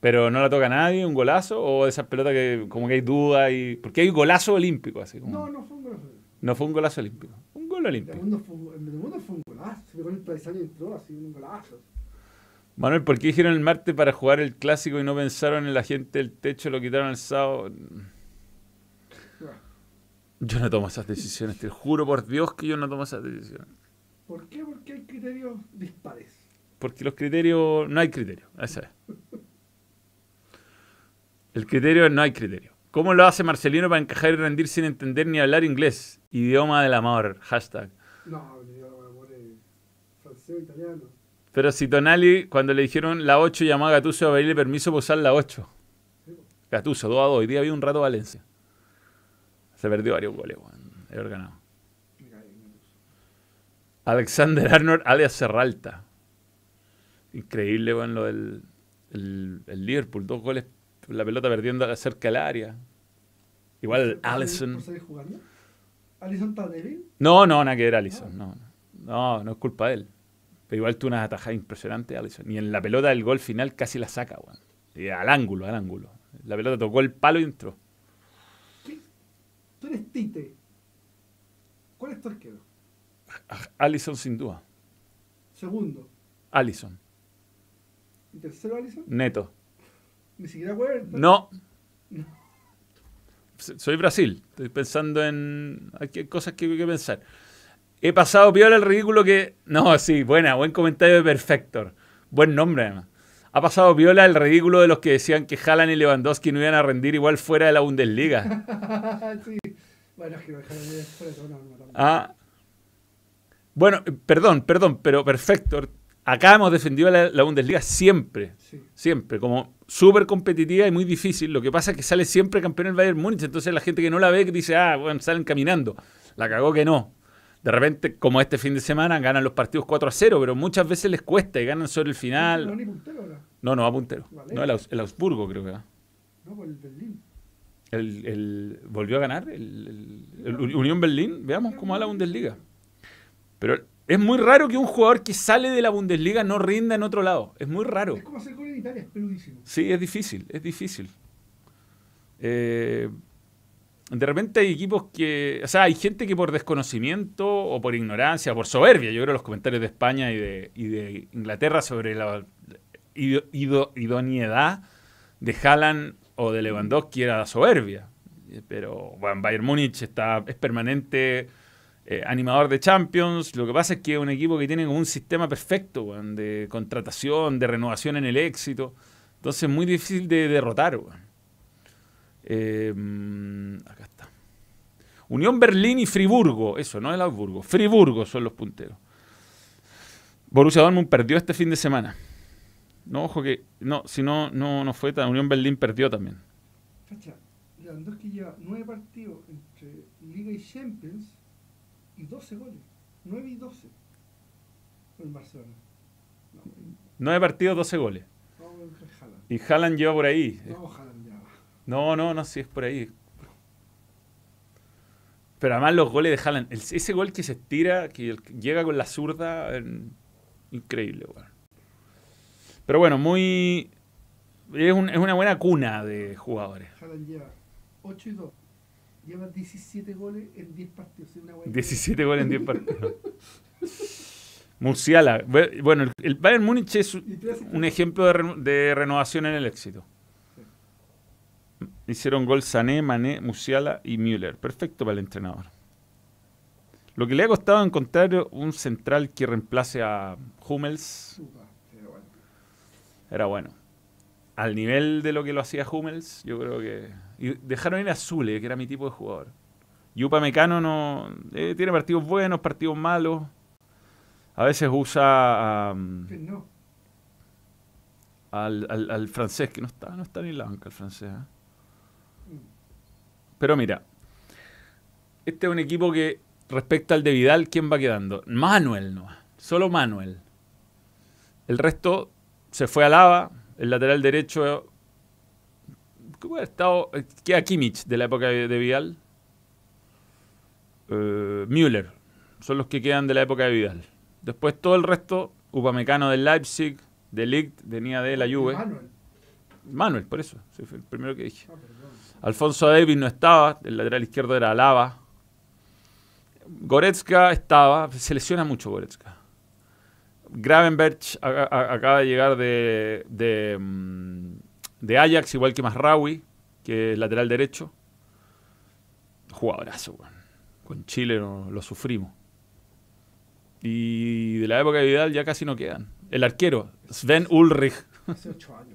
Pero no la toca nadie, un golazo, o esas pelotas que como que hay duda y. Porque hay golazo olímpico, así como. No, no fue un golazo. No fue un golazo olímpico. Un gol El olímpico. mundo fue, un- el mundo fue un golazo. Se pegó el y entró así, un golazo. Manuel, ¿por qué dijeron el martes para jugar el clásico y no pensaron en la gente del techo, lo quitaron el sábado? Yo no tomo esas decisiones, te juro por Dios que yo no tomo esas decisiones. ¿Por qué? Porque hay criterios dispares. Porque los criterios, no hay criterio, esa es. El criterio no hay criterio. ¿Cómo lo hace Marcelino para encajar y rendir sin entender ni hablar inglés? Idioma del amor, hashtag. No, le digo, amor, eh, francés, italiano. Pero si Tonali, cuando le dijeron la 8, llamó a Gattuso a pedirle permiso para usar la 8. Gattuso, 2 a 2. Hoy día había un rato Valencia. Se perdió varios goles, weón. He ganado. Alexander Arnold, alias Serralta. Increíble, weón, lo del el, el Liverpool. Dos goles, la pelota perdiendo cerca del área. Igual ¿Por Allison. ¿Allison está débil? No, no, nada que ver Allison. No, no, no es culpa de él. Pero igual tuvo unas atajadas impresionantes Allison. Y en la pelota del gol final casi la saca, weón. Y al ángulo, al ángulo. La pelota tocó el palo y entró. Tú eres Tite. ¿Cuál es tu arquero? Allison sin duda. Segundo. Allison. ¿Y tercero, Allison? Neto. Ni siquiera Huerta. No. Soy Brasil. Estoy pensando en. Hay cosas que hay que pensar. He pasado piola el ridículo que. No, sí, buena, buen comentario de Perfector. Buen nombre, además. Ha pasado piola el ridículo de los que decían que Haaland y Lewandowski no iban a rendir igual fuera de la Bundesliga. sí. Bueno, es que fuera de. Ah. Bueno, eh, perdón, perdón, pero Perfector. Acá hemos defendido la, la Bundesliga siempre. Sí. Siempre, como súper competitiva y muy difícil. Lo que pasa es que sale siempre campeón el Bayern Múnich. Entonces la gente que no la ve dice, ah, bueno, salen caminando. La cagó que no. De repente, como este fin de semana, ganan los partidos 4 a 0, pero muchas veces les cuesta y ganan sobre el No, final. ni puntero ahora. No, no va puntero. Vale. No, el, Aus- el Augsburgo creo que va. No, por el Berlín. El, el- ¿Volvió a ganar el, el- el Unión Berlín? Veamos cómo va la Bundesliga. Pero es muy raro que un jugador que sale de la Bundesliga no rinda en otro lado. Es muy raro. Es como hacer gol en Italia, es peludísimo. Sí, es difícil, es difícil. Eh, de repente hay equipos que, o sea, hay gente que por desconocimiento o por ignorancia, por soberbia, yo creo los comentarios de España y de, Inglaterra sobre la ido- ido- idoneidad de Haaland o de Lewandowski era soberbia. Eh, Pero bueno, Bayern Múnich está, es permanente eh, animador de Champions. Lo que pasa es que es un equipo que tiene un sistema perfecto de contratación, de renovación en el éxito. Entonces es muy difícil de derrotar. weón. Eh, acá está. Unión Berlín y Friburgo. Eso, no el Augsburgo. Friburgo son los punteros. Borussia Dortmund perdió este fin de semana. No, ojo que... No, si no, no, no fue tan... Unión Berlín perdió también. Cacha, Lewandowski lleva 9 partidos entre Liga y Champions y 12 goles. 9 y 12 con el Barcelona. No, Nueve partidos, 12 goles. Haaland. Y Haaland lleva por ahí. Vamos Haaland. No, no, no, sí es por ahí. Pero además los goles de Haaland, el- ese gol que se estira, que llega con la zurda, en- increíble, weón. Pero bueno, muy... Es, un- es una buena cuna de jugadores. Haaland lleva 8 y 2. Lleva 17 goles en 10 partidos. Una buena 17 goles en 10 partidos. Murciala. Bu- Bueno, el- Bayern Múnich es un ejemplo de, de renovación en el éxito. Hicieron gol Sané, Mané, Musiala y Müller. Perfecto para el entrenador. Lo que le ha costado encontrar un central que reemplace a Hummels era bueno. Al nivel de lo que lo hacía Hummels, yo creo que... Y dejaron ir a Zule, que era mi tipo de jugador. Yupa Mecano no... eh, tiene partidos buenos, partidos malos. A veces usa um, no. al, al- al francés, que no está, no está ni en la banca el francés. ¿eh? Pero mira, este es un equipo que respecto al de Vidal, ¿quién va quedando? Manuel no, solo Manuel. El resto se fue a Lava, el lateral derecho. ¿Cómo ha estado? Queda Kimmich de la época de, de Vidal. Eh, Müller, son los que quedan de la época de Vidal. Después todo el resto, Upamecano del Leipzig, de Ligt, venía de la Juve. Manuel. Manuel, por eso, fue el primero que dije. Ah. Alfonso Davis no estaba, el lateral izquierdo era Lava. Goretzka estaba, se lesiona mucho Goretzka. A- acaba de llegar de, mm, de Ajax, igual que Masraoui, que es lateral derecho. Jugadorazo. Con Chile lo sufrimos. Y de la época de Vidal ya casi no quedan. El arquero, Sven Ulrich. Hace 8 años.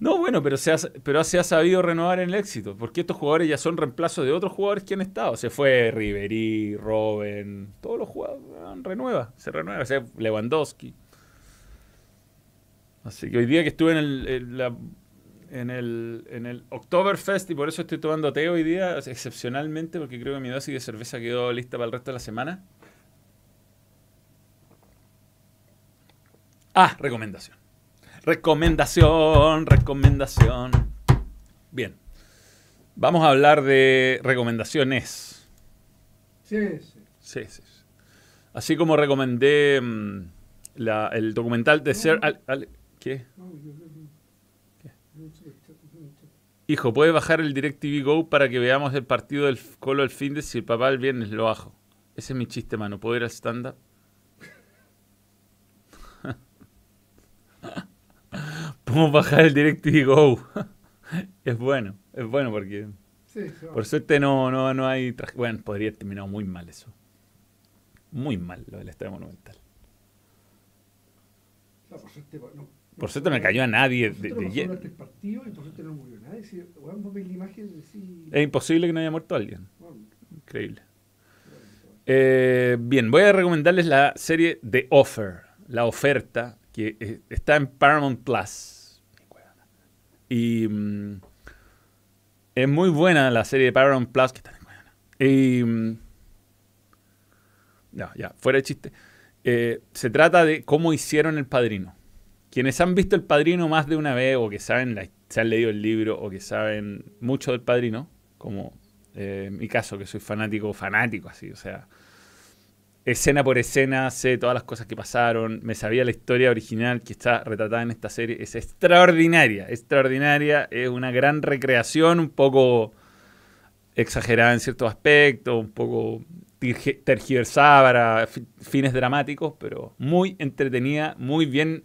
No, bueno, pero se, ha, pero se ha sabido renovar en el éxito, porque estos jugadores ya son reemplazos de otros jugadores que han estado. Se fue Ribery, Robben, todos los jugadores renueva, se renueva, o sea, Lewandowski. Así que hoy día que estuve en el, en el, en el Oktoberfest y por eso estoy tomando té hoy día, excepcionalmente, porque creo que mi dosis de cerveza quedó lista para el resto de la semana. Ah, recomendación. Recomendación, recomendación. Bien. Vamos a hablar de recomendaciones. Sí, sí. Sí, sí. sí. Así como recomendé mm, la- el documental de Ser... Al- Al- ¿Qué? No. Hijo, ¿puedes bajar el DirecTV Go para que veamos el partido del Colo el fin de si el papá el viernes lo bajo? Ese es mi chiste, mano. ¿Puedo ir al stand-up? ¿Podemos bajar el DirecTV Go? es bueno, es bueno porque Sí, por suerte no, no, no hay... Bueno, podría haber terminado muy mal eso. Muy mal lo del Estadio Monumental. Por suerte, no, Por suerte no cayó a nadie Por de, de el partido y por suerte no murió nadie. Si, vos la imagen Es imposible que no haya muerto alguien. bueno, Increíble. Eh, bien, voy a recomendarles la serie The Offer, la oferta, que está en Paramount Plus. Y mm, es muy buena la serie de Paramount Plus que está en Guayana. Y mm, no, ya, fuera de chiste. Eh, se trata de cómo hicieron el padrino. Quienes han visto el padrino más de una vez, o que saben, se han leído el libro, o que saben mucho del padrino, como eh, mi caso, que soy fanático, fanático así, o sea, escena por escena, sé todas las cosas que pasaron, me sabía la historia original que está retratada en esta serie, es extraordinaria, extraordinaria, es una gran recreación, un poco exagerada en ciertos aspectos, un poco tergi- tergiversada para fi- fines dramáticos, pero muy entretenida, muy bien,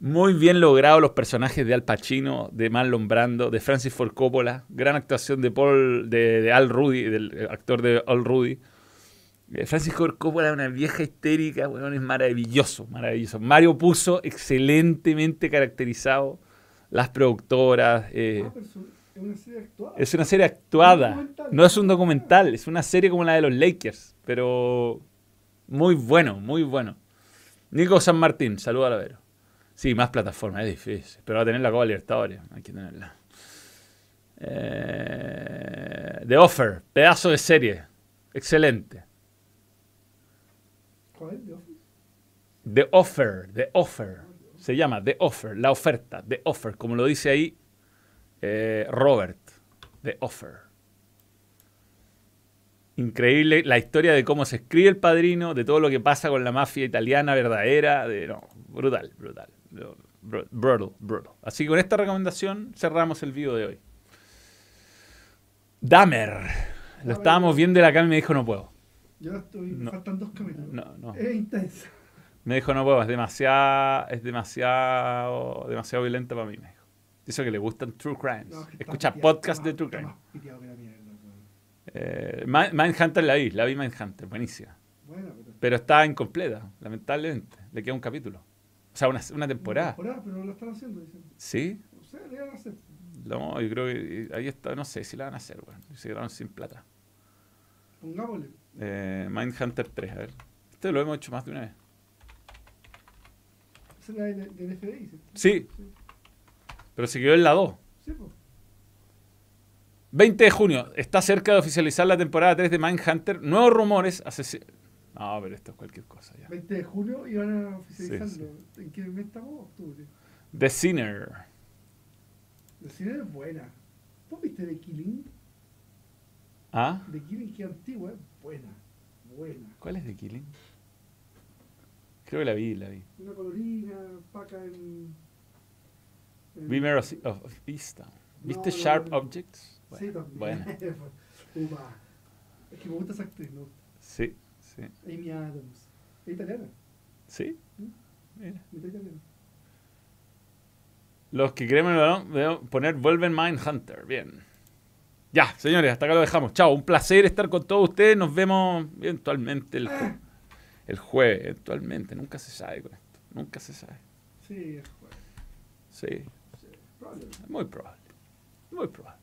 muy bien logrado los personajes de Al Pacino, de Marlon Brando, de Francis Ford Coppola, gran actuación de Paul, de, de Al Rudy, del actor de Al Rudy. Francis Ford Coppola, una vieja histérica, weón, es maravilloso, maravilloso. Mario Puzo, excelentemente caracterizado, las productoras. eh, ah, pero es un- es una serie actuada. es una serie actuada, no es un documental, es una serie como la de los Lakers, pero muy bueno, muy bueno. Nico San Martín, saluda a la Vero. Sí, más plataformas, es difícil, pero va a tener la Copa Libertadores, hay que tenerla. Eh, The Offer, pedazo de serie, excelente. ¿Cuál es? ¿The Offer, The Offer, se llama The Offer, la oferta, The Offer, como lo dice ahí eh, Robert, The Offer. Increíble la historia de cómo se escribe El Padrino, de todo lo que pasa con la mafia italiana verdadera, de, no, brutal, brutal, br- brutal, brutal. Así que con esta recomendación cerramos el video de hoy. Dahmer, lo estábamos viendo y la Cami me dijo no puedo. Yo estoy. No. Faltan dos capítulos. No, no. Es intensa. Me dijo, no puedo, es demasiado, es demasiado, demasiado violenta para mí, me dijo. Eso que le gustan true crimes. No, es que está Escucha piteado, podcast de true está crime. más piteado que la mierda, weón. Eh, Mi- Mindhunter la vi, la vi Mindhunter, buenísima. Bueno, pero. Pero está incompleta, lamentablemente. Le queda un capítulo. O sea, una, una temporada. Temporada, pero lo están haciendo, dicen. ¿Sí? O sea, le van a hacer. No, yo creo que ahí está, no sé si la van a hacer, bueno. Se quedaron sin plata. Pongámosle. Eh, Mindhunter 3, a ver. Este lo hemos hecho más de una vez. Esa es la de, de NFD, dicen. Sí. Pero se quedó en la 2. Sí, pues. 20 de junio, está cerca de oficializar la temporada 3 de Mindhunter. Nuevos rumores. asesi- No, pero esto es cualquier cosa ya. 20 de julio y van a oficializarlo. Sí, ¿En qué mes estamos? Octubre. The Sinner. La cine es buena. ¿Vos viste The Killing? ¿Ah? The Killing, que antigua, es buena. Buena. ¿Cuál es The Killing? Creo que la vi, la vi. Una colorina, paca en. en- Mare of, of Easttown. ¿Viste No, Sharp no. Objects? Sí, Bueno, también. bueno. Es que me gusta esa actriz, ¿no? Sí, sí. Amy Adams. Es italiana, ¿Sí? ¿Mm? Mira. italiana. Los que queremos ¿no? Veo poner vuelven Mindhunter. Bien. Ya, señores, hasta acá lo dejamos. Chao, un placer estar con todos ustedes. Nos vemos eventualmente el, jue- el jueves. Eventualmente. Nunca se sabe con esto. Nunca se sabe. Sí, es bueno. Sí, muy probable. Muy probable.